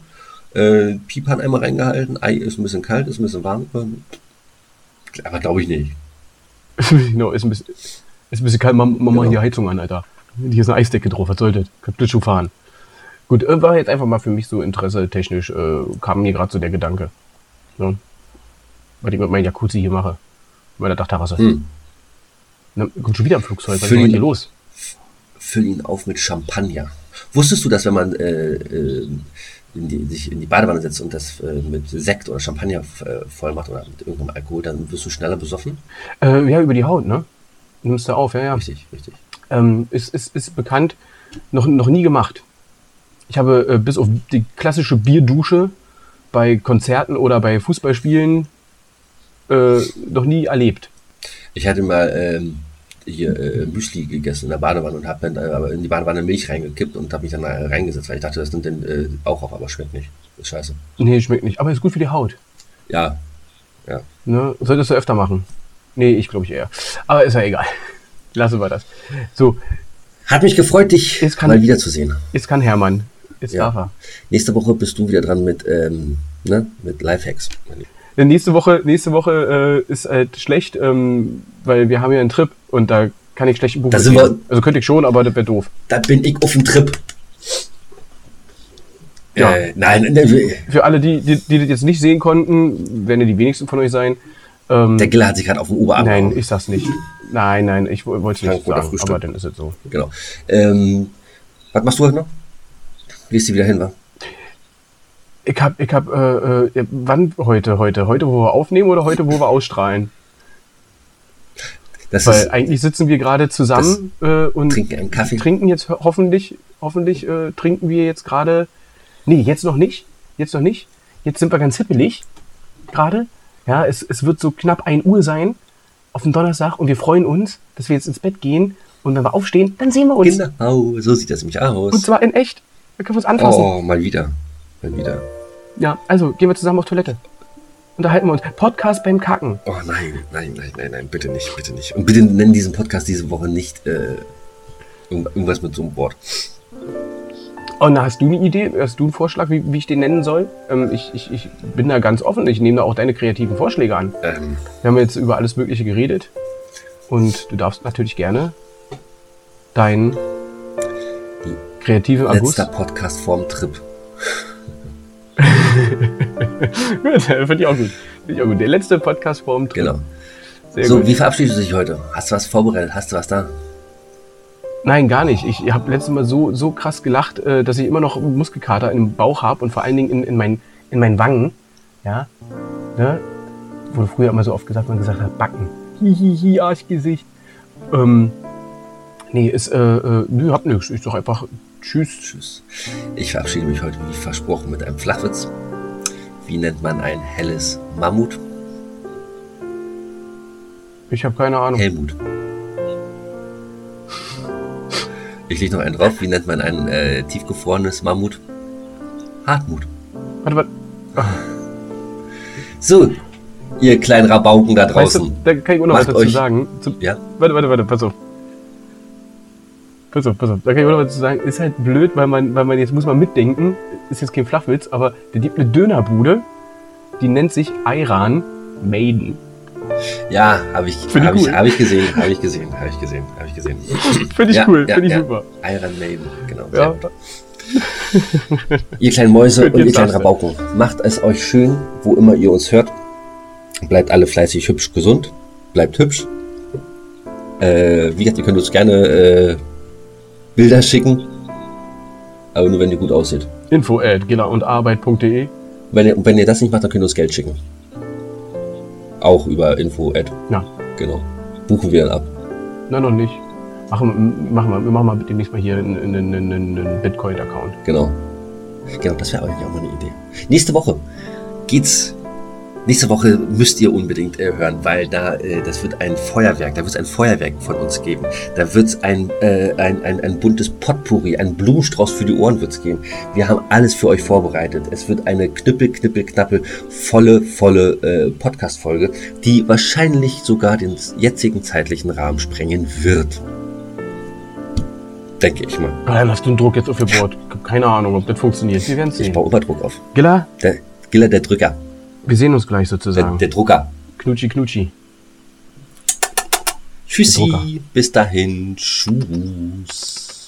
äh, Pipan einmal reingehalten, Ei ist ein bisschen kalt, ist ein bisschen warm. Aber glaube ich nicht. genau, ist ein bisschen, ist ein bisschen kalt. Mach, mach mal Genau. hier Heizung an, Alter. Hier ist eine Eisdecke drauf. Was soll das? Kann Schlittschuh fahren. Gut, äh, war jetzt einfach mal für mich so Interesse technisch, äh, kam mir gerade so der Gedanke. Ne? Was ich mit meinem Jacuzzi hier mache. Mit meiner Dachterrasse. Hm. Na, kommt schon wieder ein Flugzeug. Was ist hier los? Füll ihn auf mit Champagner. Wusstest du, dass wenn man äh, äh, in die, sich in die Badewanne setzt und das äh, mit Sekt oder Champagner äh, voll macht oder mit irgendeinem Alkohol, dann wirst du schneller besoffen? Äh, ja, über die Haut, ne? Nimmst du auf, ja, ja. Richtig, richtig. ähm, ist, ist, ist bekannt, noch, noch nie gemacht. Ich habe äh, bis auf die klassische Bierdusche bei Konzerten oder bei Fußballspielen äh, noch nie erlebt. Ich hatte mal ähm, hier äh, Müsli gegessen in der Badewanne und habe dann äh, aber in die Badewanne Milch reingekippt und habe mich dann reingesetzt, weil ich dachte, das nimmt dann äh, auch auf, aber schmeckt nicht. ist scheiße. Nee, schmeckt nicht. Aber ist gut für die Haut. Ja, ja. Ne? Solltest du öfter machen. Nee, ich glaube ich eher. Aber ist ja egal. Lassen wir das. So, Hat mich gefreut, dich Jetzt kann- mal wiederzusehen. jetzt kann Hermann. Jetzt Ja. darf er. Nächste Woche bist du wieder dran mit, ähm, ne, mit Lifehacks. Ja, Nächste Woche, nächste Woche äh, ist halt schlecht, ähm, weil wir haben ja einen Trip und da kann ich schlecht ein Buch Da sind erzählen. Also könnte ich schon, aber das wäre doof. Da bin ich auf dem Trip. Ja. Äh, nein, ne, Für alle, die, die, die das jetzt nicht sehen konnten, werden ja die wenigsten von euch sein. Ähm, der Giller hat sich gerade auf den Oberarm nein, gehauen. ich sag's nicht. Nein, nein, ich wo- wollte es nicht sagen, Frühstück. aber dann ist es so. Genau. Ähm, was machst du heute noch? Liest du wieder hin, wa? Ich hab, ich hab, äh, äh, wann heute, heute? Heute, wo wir aufnehmen oder heute, wo wir ausstrahlen? Das Weil ist, eigentlich sitzen wir gerade zusammen äh, und trinken trinken jetzt ho- hoffentlich, hoffentlich äh, trinken wir jetzt gerade. Nee, jetzt noch nicht. Jetzt noch nicht. Jetzt sind wir ganz hippelig. Gerade. Ja, es, es wird so knapp 1 Uhr sein auf dem Donnerstag und wir freuen uns, dass wir jetzt ins Bett gehen und wenn wir aufstehen, dann sehen wir uns. Genau, so sieht das nämlich Und aus. zwar in echt. Da können wir uns anfassen. Oh, mal wieder. Mal wieder. Ja, also gehen wir zusammen auf Toilette. Unterhalten wir uns. Podcast beim Kacken. Oh nein, nein, nein, nein, nein, bitte nicht, bitte nicht. Und bitte nennen diesen Podcast diese Woche nicht äh, irgend- irgendwas mit so einem Wort. Und da hast du eine Idee? Hast du einen Vorschlag, wie, wie ich den nennen soll? Ähm, ich, ich, ich bin da ganz offen. Ich nehme da auch deine kreativen Vorschläge an. Ähm, Wir haben jetzt über alles Mögliche geredet. Und du darfst natürlich gerne deinen kreativen August. Letzter Podcast vorm Trip. Gut, Finde ich auch gut. Finde ich auch gut. Der letzte Podcast vorm Trip. Genau. Sehr so, gut. wie verabschiedest du dich heute? Hast du was vorbereitet? Hast du was da? Nein, gar nicht. Ich habe letztes Mal so, so krass gelacht, äh, dass ich immer noch Muskelkater im Bauch habe und vor allen Dingen in, in, mein, in meinen Wangen. Ja. Ne? Wurde früher immer so oft gesagt, man gesagt hat, Backen. Hihihi, Arschgesicht. Ähm, nee, ist, äh, äh, nö, hab nix. Ich sag einfach Tschüss. Tschüss. Ich verabschiede mich heute wie versprochen mit einem Flachwitz. Wie nennt man ein helles Mammut? Ich habe keine Ahnung. Helmut. Ich lege noch einen drauf. Wie nennt man ein äh, tiefgefrorenes Mammut? Hartmut. Warte, warte. So, ihr kleinen Rabauken da Weißt draußen. du, da kann ich auch noch was dazu euch- sagen. Zum, Ja, Warte, warte, warte, pass auf. Pass auf, pass auf. Da kann ich auch noch was zu sagen. Ist halt blöd, weil man, weil man jetzt muss man mitdenken. Ist jetzt kein Flachwitz, aber der gibt eine Dönerbude, die nennt sich Iran Maiden. ja, habe ich, hab ich, cool. hab ich gesehen, habe ich gesehen, habe ich gesehen, habe ich gesehen. Finde ich Ja, cool, ja, finde ich ja. super. Iron Maiden, genau. Ja. Ihr kleinen Mäuse und ihr kleinen. Rabauken, macht es euch schön, wo immer ihr uns hört. Bleibt alle fleißig, hübsch, gesund. Bleibt hübsch. Äh, wie gesagt, ihr könnt uns gerne äh, Bilder schicken. Aber nur, wenn ihr gut aussieht. Info at gillerundarbeit.de. Wenn ihr, und wenn ihr das nicht macht, dann könnt ihr uns Geld schicken. Auch über info -Ad. Ja, Genau. Buchen wir dann ab. nein, noch nicht. Machen, wir- machen wir, wir machen mal demnächst mal hier einen, einen, einen, einen Bitcoin-Account. Genau. Genau, das wäre eigentlich auch mal eine Idee. Nächste Woche geht's. Nächste Woche müsst ihr unbedingt äh, hören, weil da äh, das wird ein Feuerwerk, da wird es ein Feuerwerk von uns geben. Da wird es ein, äh, ein, ein, ein buntes Potpourri, ein Blumenstrauß für die Ohren wird's geben. Wir haben alles für euch vorbereitet. Es wird eine knüppel, knippel, knappe, volle, volle äh, Podcast-Folge, die wahrscheinlich sogar den jetzigen zeitlichen Rahmen sprengen wird. Denke ich mal. Ah, lass den Druck jetzt auf ihr. Ich hab keine Ahnung, ob das funktioniert. Wir werden Ich sehen. baue immer Druck auf. Giller, Der Giller, der Drücker. Wir sehen uns gleich Der, sozusagen. der Drucker. Knutschi, knutschi. Tschüssi, bis dahin, tschüss.